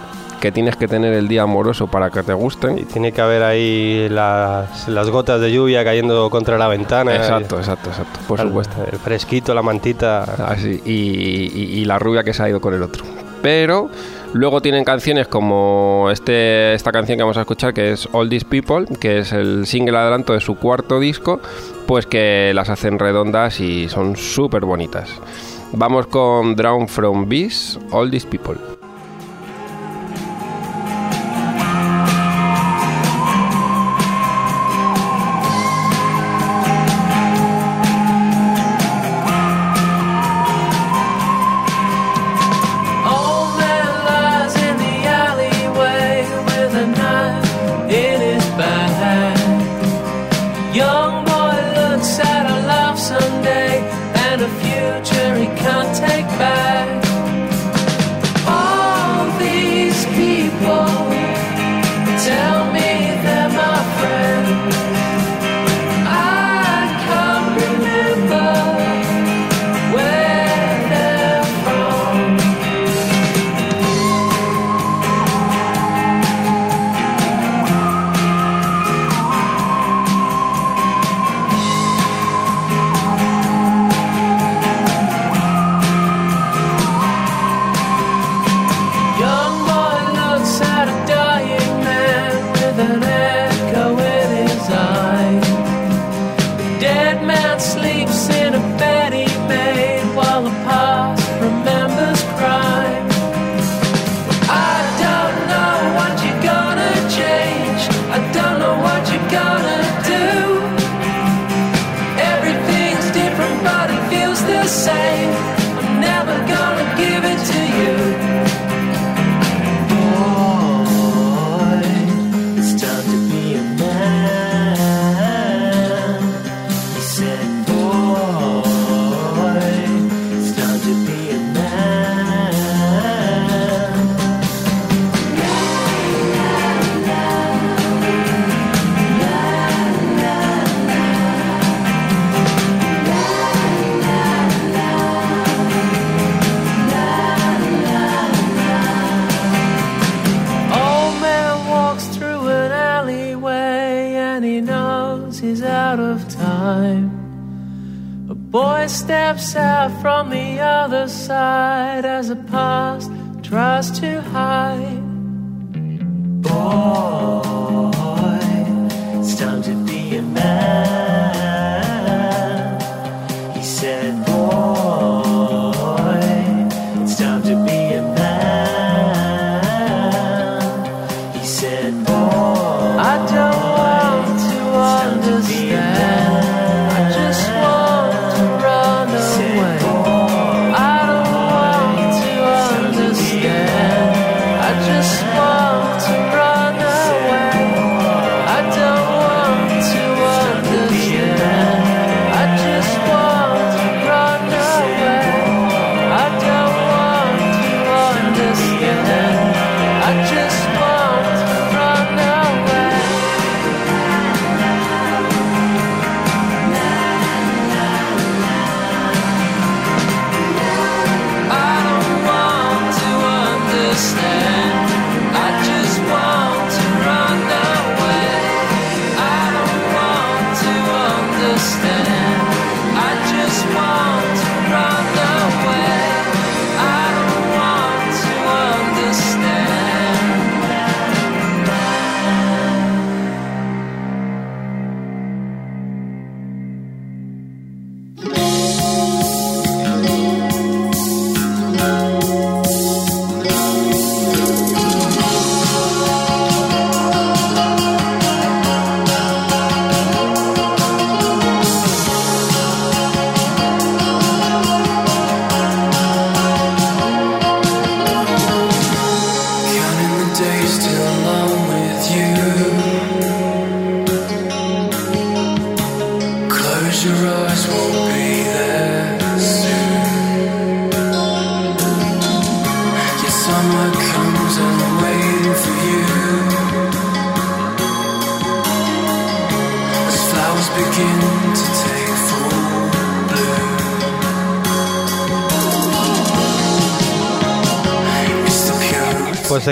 que tienes que tener el día amoroso para que te gusten. Y tiene que haber ahí las, las gotas de lluvia cayendo contra la ventana. Exacto, exacto, exacto, por El- supuesto. El fresquito, la mantita. Así, y, y- y la rubia que se ha ido con el otro. Pero luego tienen canciones como este, esta canción que vamos a escuchar, que es All These People, que es el single adelanto de su cuarto disco, pues que las hacen redondas y son súper bonitas. Vamos con Drown from Beast, All These People.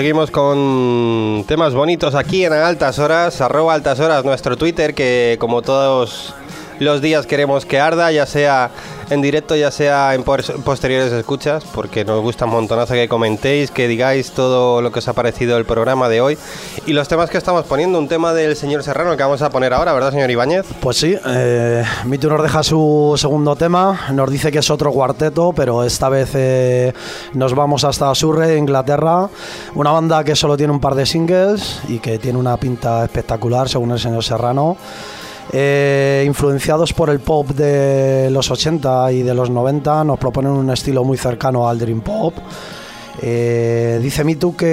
Seguimos con temas bonitos aquí en Altas Horas, arroba Altas Horas, nuestro Twitter, que como todos los días queremos que arda, ya sea en directo, ya sea en pos- posteriores escuchas, porque nos gusta un montonazo que comentéis, que digáis todo lo que os ha parecido el programa de hoy y los temas que estamos poniendo, un tema del señor Serrano que vamos a poner ahora, ¿verdad, señor Ibáñez? Pues sí, eh, Mitu nos deja su segundo tema, nos dice que es otro cuarteto, pero esta vez eh, nos vamos hasta Surrey, Inglaterra, una banda que solo tiene un par de singles y que tiene una pinta espectacular, según el señor Serrano. Eh, influenciados por el pop de los 80 y de los 90, nos proponen un estilo muy cercano al Dream Pop. Eh, dice Mitu que,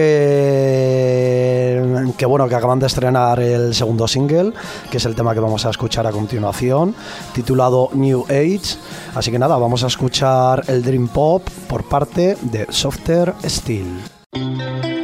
que bueno que acaban de estrenar el segundo single, que es el tema que vamos a escuchar a continuación, titulado New Age. Así que nada, vamos a escuchar el Dream Pop por parte de Softer Steel.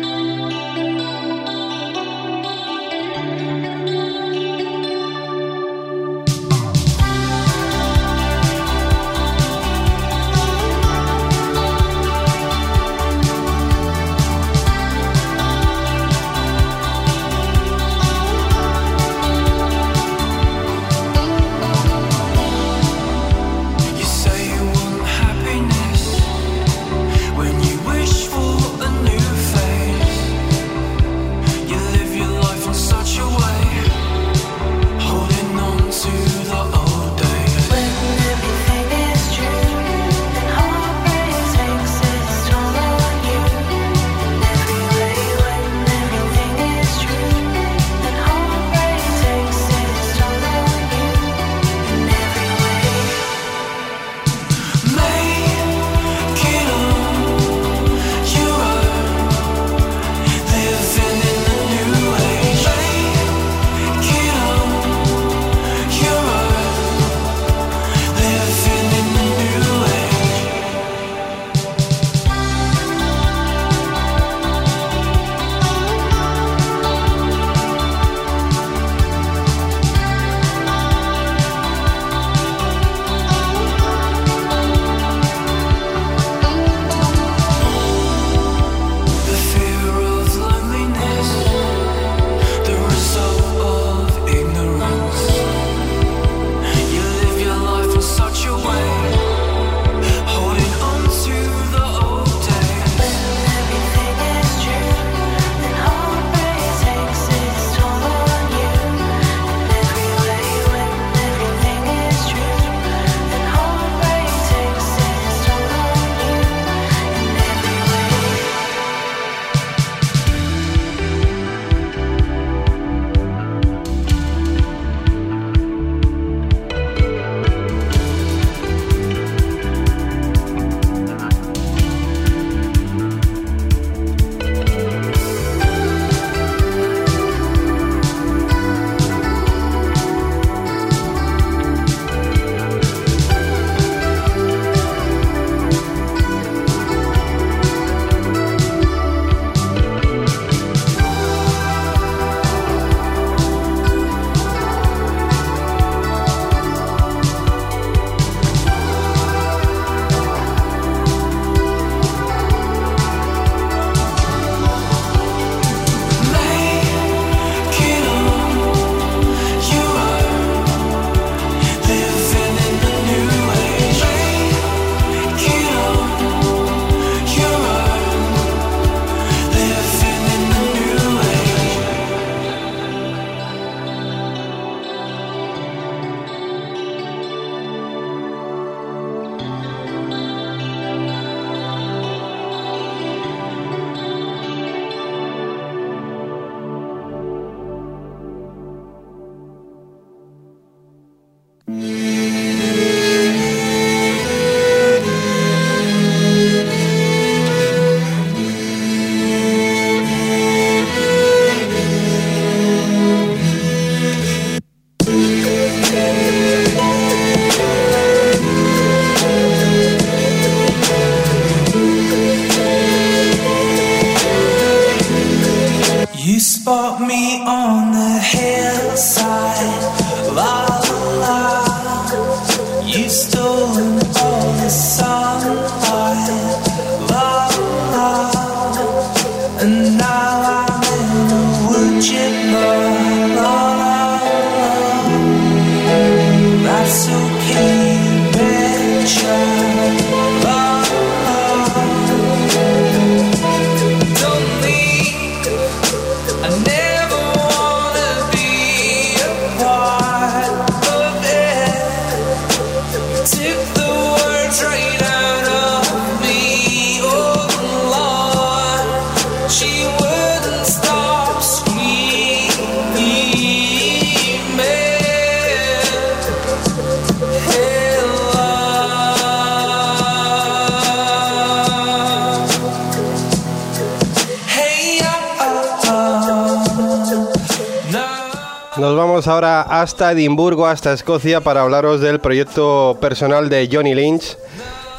Vamos ahora hasta Edimburgo, hasta Escocia, para hablaros del proyecto personal de Johnny Lynch,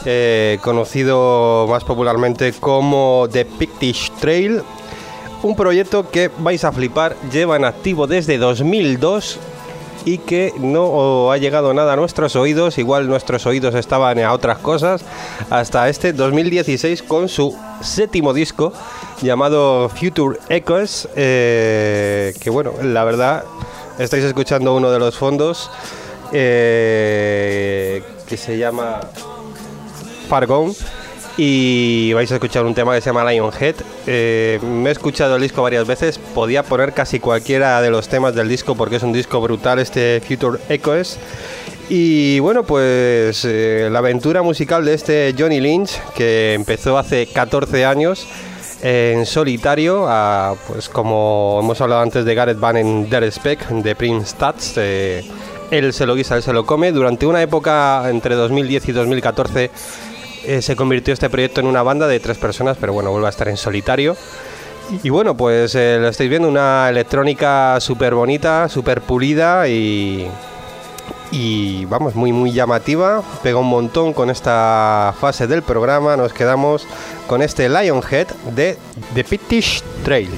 eh, conocido más popularmente como The Pictish Trail. Un proyecto que vais a flipar, lleva en activo desde 2002 y que no ha llegado nada a nuestros oídos, igual nuestros oídos estaban a otras cosas, hasta este 2016 con su séptimo disco llamado Future Echoes, eh, que bueno, la verdad, estáis escuchando uno de los fondos eh, que se llama Far Gone y vais a escuchar un tema que se llama Lionhead. Eh, me he escuchado el disco varias veces, podía poner casi cualquiera de los temas del disco porque es un disco brutal este Future Echoes. Y bueno, pues eh, la aventura musical de este Johnny Lynch, que empezó hace 14 años en solitario, pues como hemos hablado antes de Gareth Van en Der Speck, de Prince Stats, eh, él se lo guisa, él se lo come. Durante una época entre 2010 y 2014 eh, se convirtió este proyecto en una banda de tres personas, pero bueno, vuelve a estar en solitario. Y bueno, pues eh, lo estáis viendo, una electrónica súper bonita, súper pulida y, y vamos, muy muy llamativa. Pega un montón con esta fase del programa. Nos quedamos con este Lionhead de The Pictish Trail.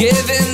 giving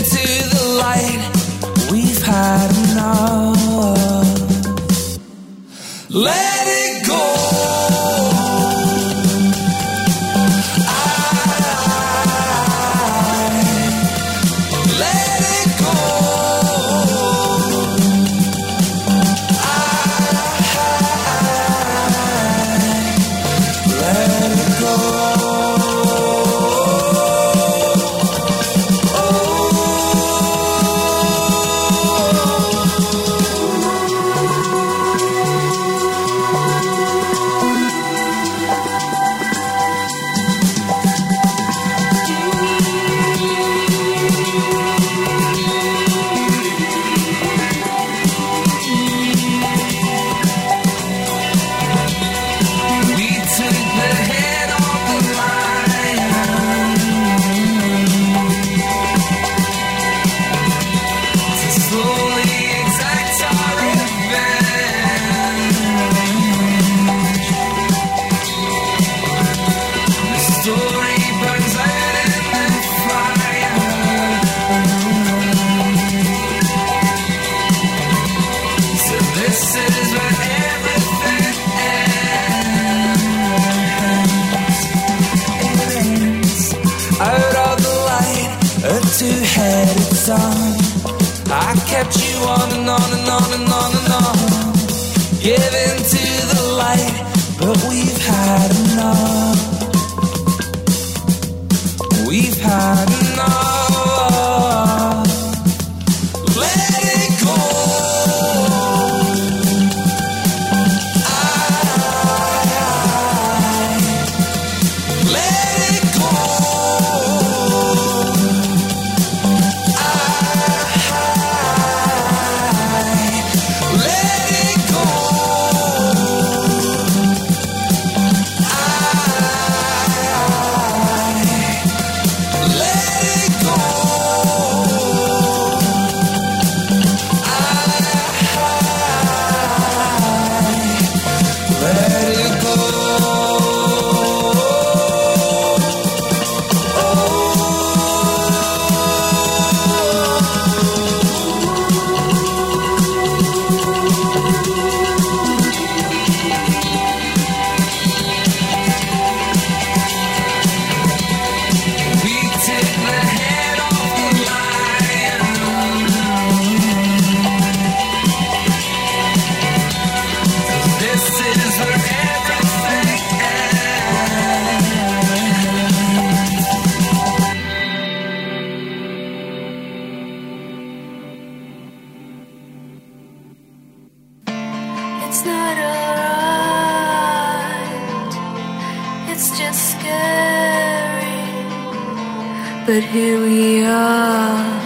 But here we are.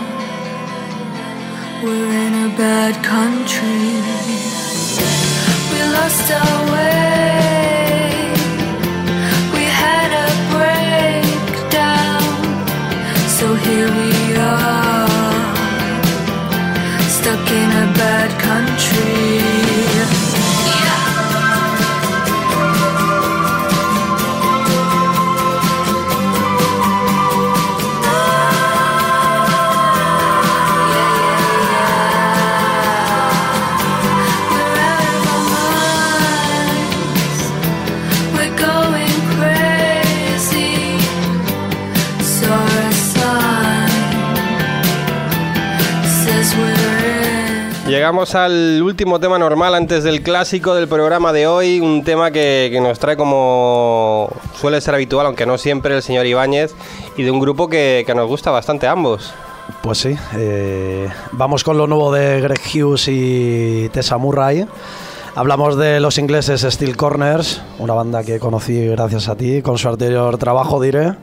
We're in a bad country. We lost our way. Llegamos al último tema normal antes del clásico del programa de hoy, un tema que, que nos trae como suele ser habitual, aunque no siempre, el señor Ibáñez, y de un grupo que, que nos gusta bastante a ambos. Pues sí, eh, vamos con lo nuevo de Greg Hughes y Tessa Murray. Hablamos de los ingleses Steel Corners, una banda que conocí gracias a ti, con su anterior trabajo, diré.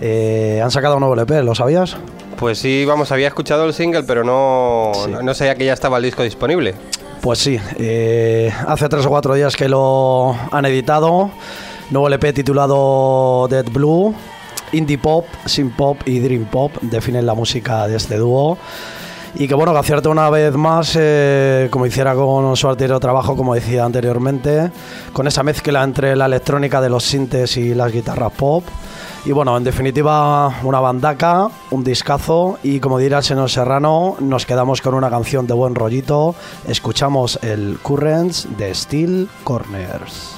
Eh, han sacado un nuevo LP, ¿lo sabías? Pues sí, vamos, había escuchado el single, pero no, Sí. no, no sabía que ya estaba el disco disponible. Pues sí, eh, hace tres o cuatro días que lo han editado. Nuevo LP titulado Dead Blue. Indie pop, synth pop y dream pop definen la música de este dúo. Y que bueno, que acierta una vez más, eh, como hiciera con su anterior trabajo, como decía anteriormente, con esa mezcla entre la electrónica de los sintes y las guitarras pop. Y bueno, en definitiva, una bandaca, un discazo y como dirá el señor Serrano, nos quedamos con una canción de buen rollito. Escuchamos el Currents de Steel Corners.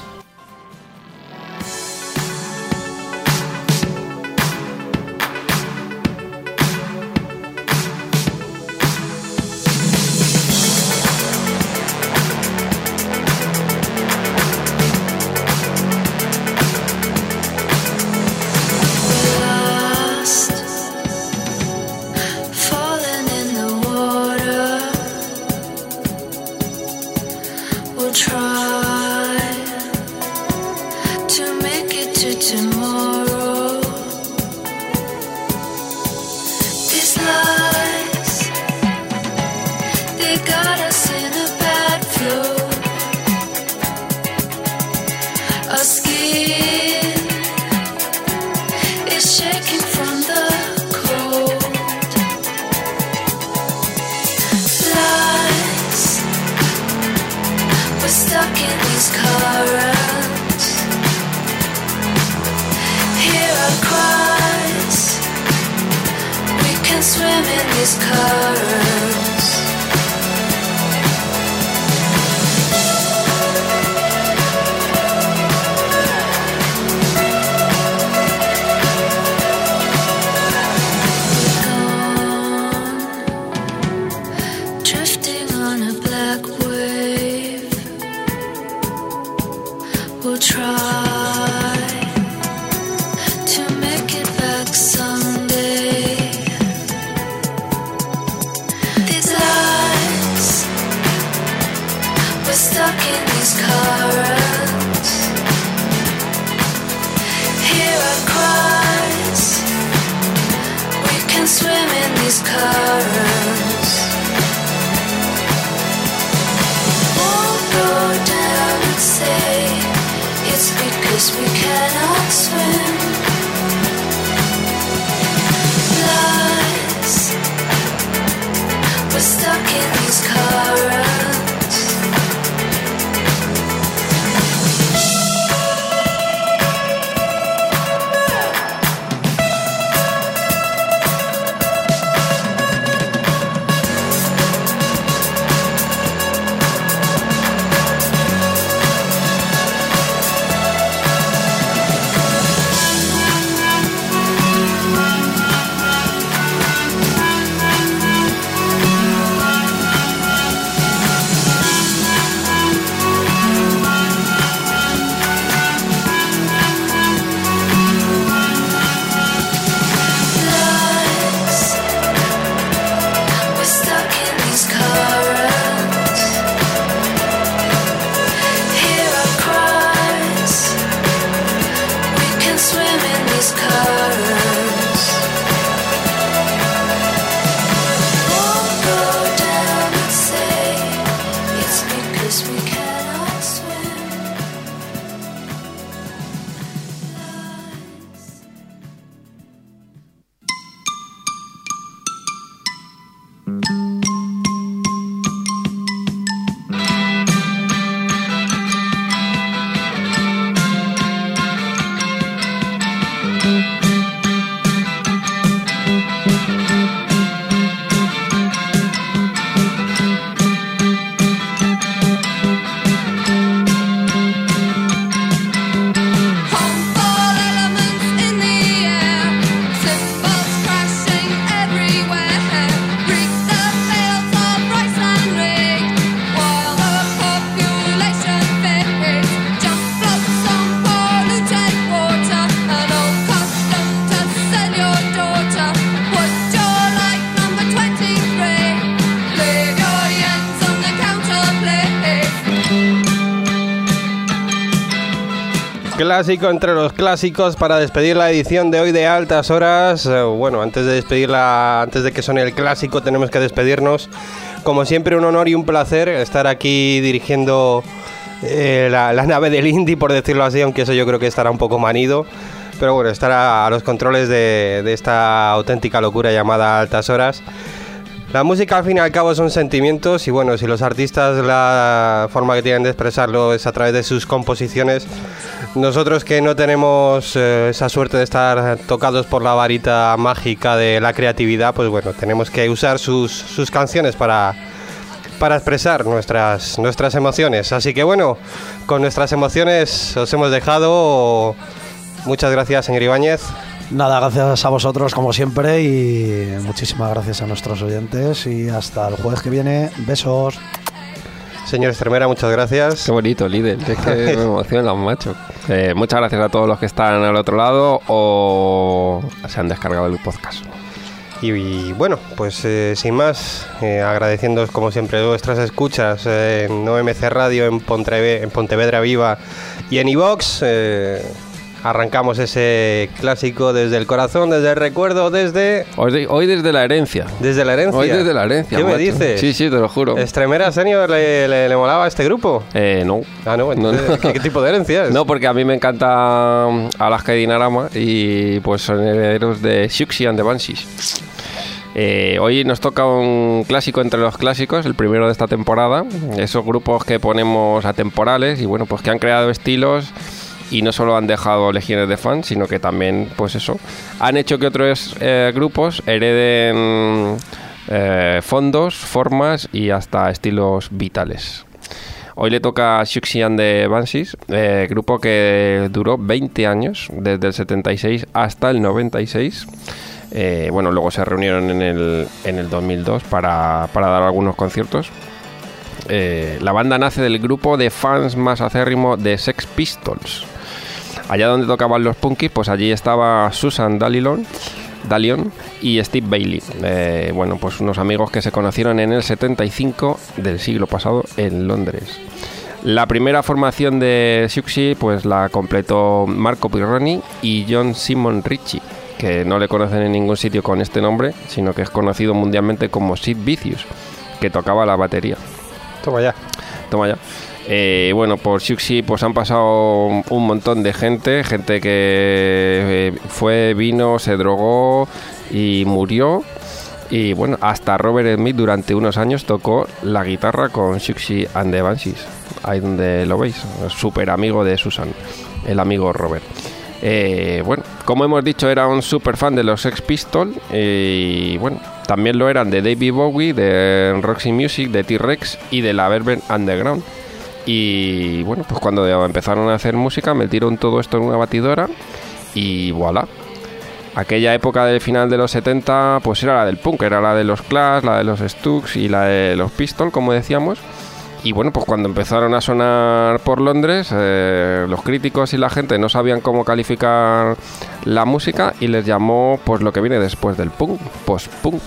Clásico entre los clásicos para despedir la edición de hoy de altas horas. Eh, Bueno, antes de despedirla, antes de que suene el clásico, tenemos que despedirnos. Como siempre, un honor y un placer estar aquí dirigiendo eh, la, la nave del Indy, por decirlo así, aunque eso yo creo que estará un poco manido. Pero bueno, estar a, a los controles de, de esta auténtica locura llamada altas horas. La música al fin y al cabo son sentimientos y bueno, si los artistas la forma que tienen de expresarlo es a través de sus composiciones, nosotros que no tenemos eh, esa suerte de estar tocados por la varita mágica de la creatividad, pues bueno, tenemos que usar sus, sus canciones para, para expresar nuestras, nuestras emociones. Así que bueno, con nuestras emociones os hemos dejado. Muchas gracias, señor Ibáñez. Nada, gracias a vosotros como siempre y muchísimas gracias a nuestros oyentes y hasta el jueves que viene. Besos. Señor Estremera, muchas gracias. Qué bonito, líder. Es que me emociona, macho. Eh, muchas gracias a todos los que están al otro lado o se han descargado el podcast. Y, y bueno, pues eh, sin más, eh, agradeciéndoos como siempre vuestras escuchas eh, en OMC Radio, en, Pontreve- en Pontevedra Viva y en iVox. Arrancamos ese clásico desde el corazón, desde el recuerdo, desde, Hoy, hoy desde la herencia. desde la herencia. Hoy desde la herencia. ¿Qué me dices? Sí, sí, te lo juro. ¿Estremera Senior le, le- le molaba a este grupo? Eh, no. Ah, no, entonces, No, no. ¿qué, qué tipo de herencia es? No, porque a mí me encanta um, Alaska y Dinarama y pues son herederos de Shuxi and the Banshees. Eh, hoy nos toca un clásico entre los clásicos, el primero de esta temporada. Esos grupos que ponemos atemporales y bueno, pues que han creado estilos y no solo han dejado legiones de fans, sino que también, pues eso, han hecho que otros eh, grupos hereden eh, fondos, formas y hasta estilos vitales. Hoy le toca a Shuxi and the Banshees, eh, grupo que duró 20 años, desde el 76 hasta el 96. Eh, bueno, luego se reunieron en el, en el 2002 para, para dar algunos conciertos. La banda nace del grupo de fans más acérrimo de Sex Pistols. Allá donde tocaban los punkis, pues allí estaba Susan Dalilon, Dalion y Steve Bailey. Eh, bueno, pues unos amigos que se conocieron en el 75 del siglo pasado en Londres. La primera formación de Siouxsie pues la completó Marco Pirroni y John Simon Ritchie, que no le conocen en ningún sitio con este nombre, sino que es conocido mundialmente como Sid Vicious, que tocaba la batería. Toma ya. Toma ya. Eh, bueno, por Siouxsie pues han pasado un montón de gente, gente que eh, fue, vino, se drogó y murió. Y bueno, hasta Robert Smith durante unos años tocó la guitarra con Siouxsie and the Banshees. Ahí donde lo veis, súper amigo de Susan, el amigo Robert. Eh, bueno, como hemos dicho, era un súper fan de los Sex Pistols y bueno, también lo eran de David Bowie, de Roxy Music, de T-Rex y de la Velvet Underground. Y bueno, pues cuando empezaron a hacer música, metieron todo esto en una batidora y voilà. Aquella época del final de los 70, pues era la del punk, era la de los Clash, la de los Stooks y la de los Pistols, como decíamos. Y bueno, pues cuando empezaron a sonar por Londres, eh, los críticos y la gente no sabían cómo calificar la música y les llamó pues lo que viene después del punk, post-punk.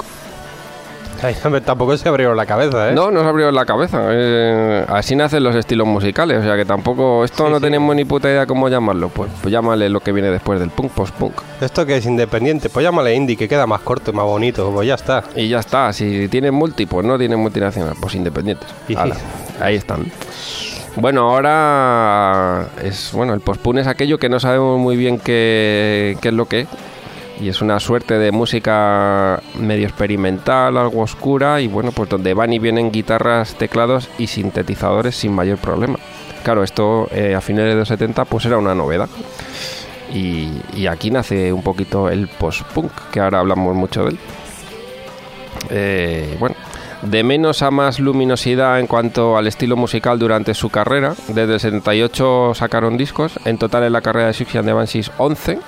Tampoco se abrió la cabeza, ¿eh? No, nos abrió la cabeza. eh, así nacen los estilos musicales, o sea que tampoco esto Sí, no sí. tenemos ni puta idea cómo llamarlo. Pues, pues llámale lo que viene después del punk, post-punk. Esto que es independiente, pues llámale indie, que queda más corto y más bonito, pues ya está. Y ya está, si tienen multi, pues no tienen multinacional, pues independientes. Ala, ahí están. Bueno, ahora es bueno, el postpone es aquello que no sabemos muy bien qué, qué es lo que es. Y es una suerte de música medio experimental, algo oscura, y bueno, pues donde van y vienen guitarras, teclados y sintetizadores sin mayor problema. Claro, esto eh, a finales de los 70 pues era una novedad. Y, y aquí nace un poquito el post-punk, que ahora hablamos mucho de él. Eh, bueno, de menos a más luminosidad en cuanto al estilo musical durante su carrera. Desde el 78 sacaron discos. En total en la carrera de Siouxsie and the Banshees 11.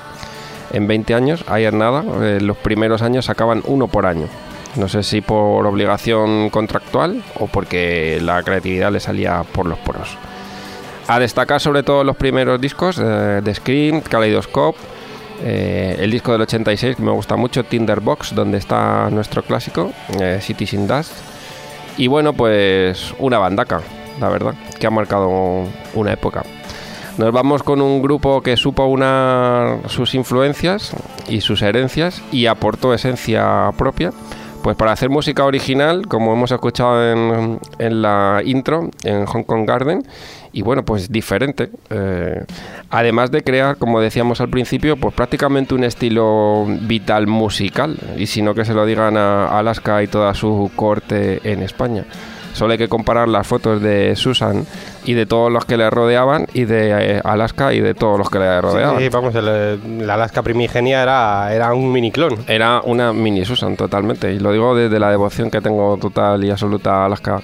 En 20 años, ayer nada. eh, los primeros años sacaban uno por año. No sé si por obligación contractual o porque la creatividad le salía por los poros. A destacar sobre todo los primeros discos eh, de Scream, Kaleidoscope, eh, el disco del 86 que me gusta mucho, Tinderbox, donde está nuestro clásico, eh, Cities in Dust. Y bueno, pues una bandaca, la verdad, que ha marcado una época. Nos vamos con un grupo que supo unar sus influencias y sus herencias y aportó esencia propia. Pues para hacer música original, como hemos escuchado en, en la intro, en Hong Kong Garden, y bueno, pues diferente. eh, además de crear, como decíamos al principio, pues prácticamente un estilo vital musical, y si no que se lo digan a Alaska y toda su corte en España. Solo hay que comparar las fotos de Susan y de todos los que le rodeaban y de eh, Alaska y de todos los que le rodeaban. Sí, vamos, el- la Alaska primigenia era, era un mini clon. Era una mini Susan totalmente. Y lo digo desde la devoción que tengo total y absoluta a Alaska.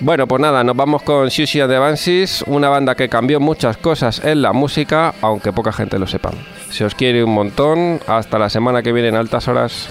Bueno, pues nada, nos vamos con Sushi and the Banshees, una banda que cambió muchas cosas en la música, aunque poca gente lo sepa. Se os quiere un montón. Hasta la semana que viene en altas horas.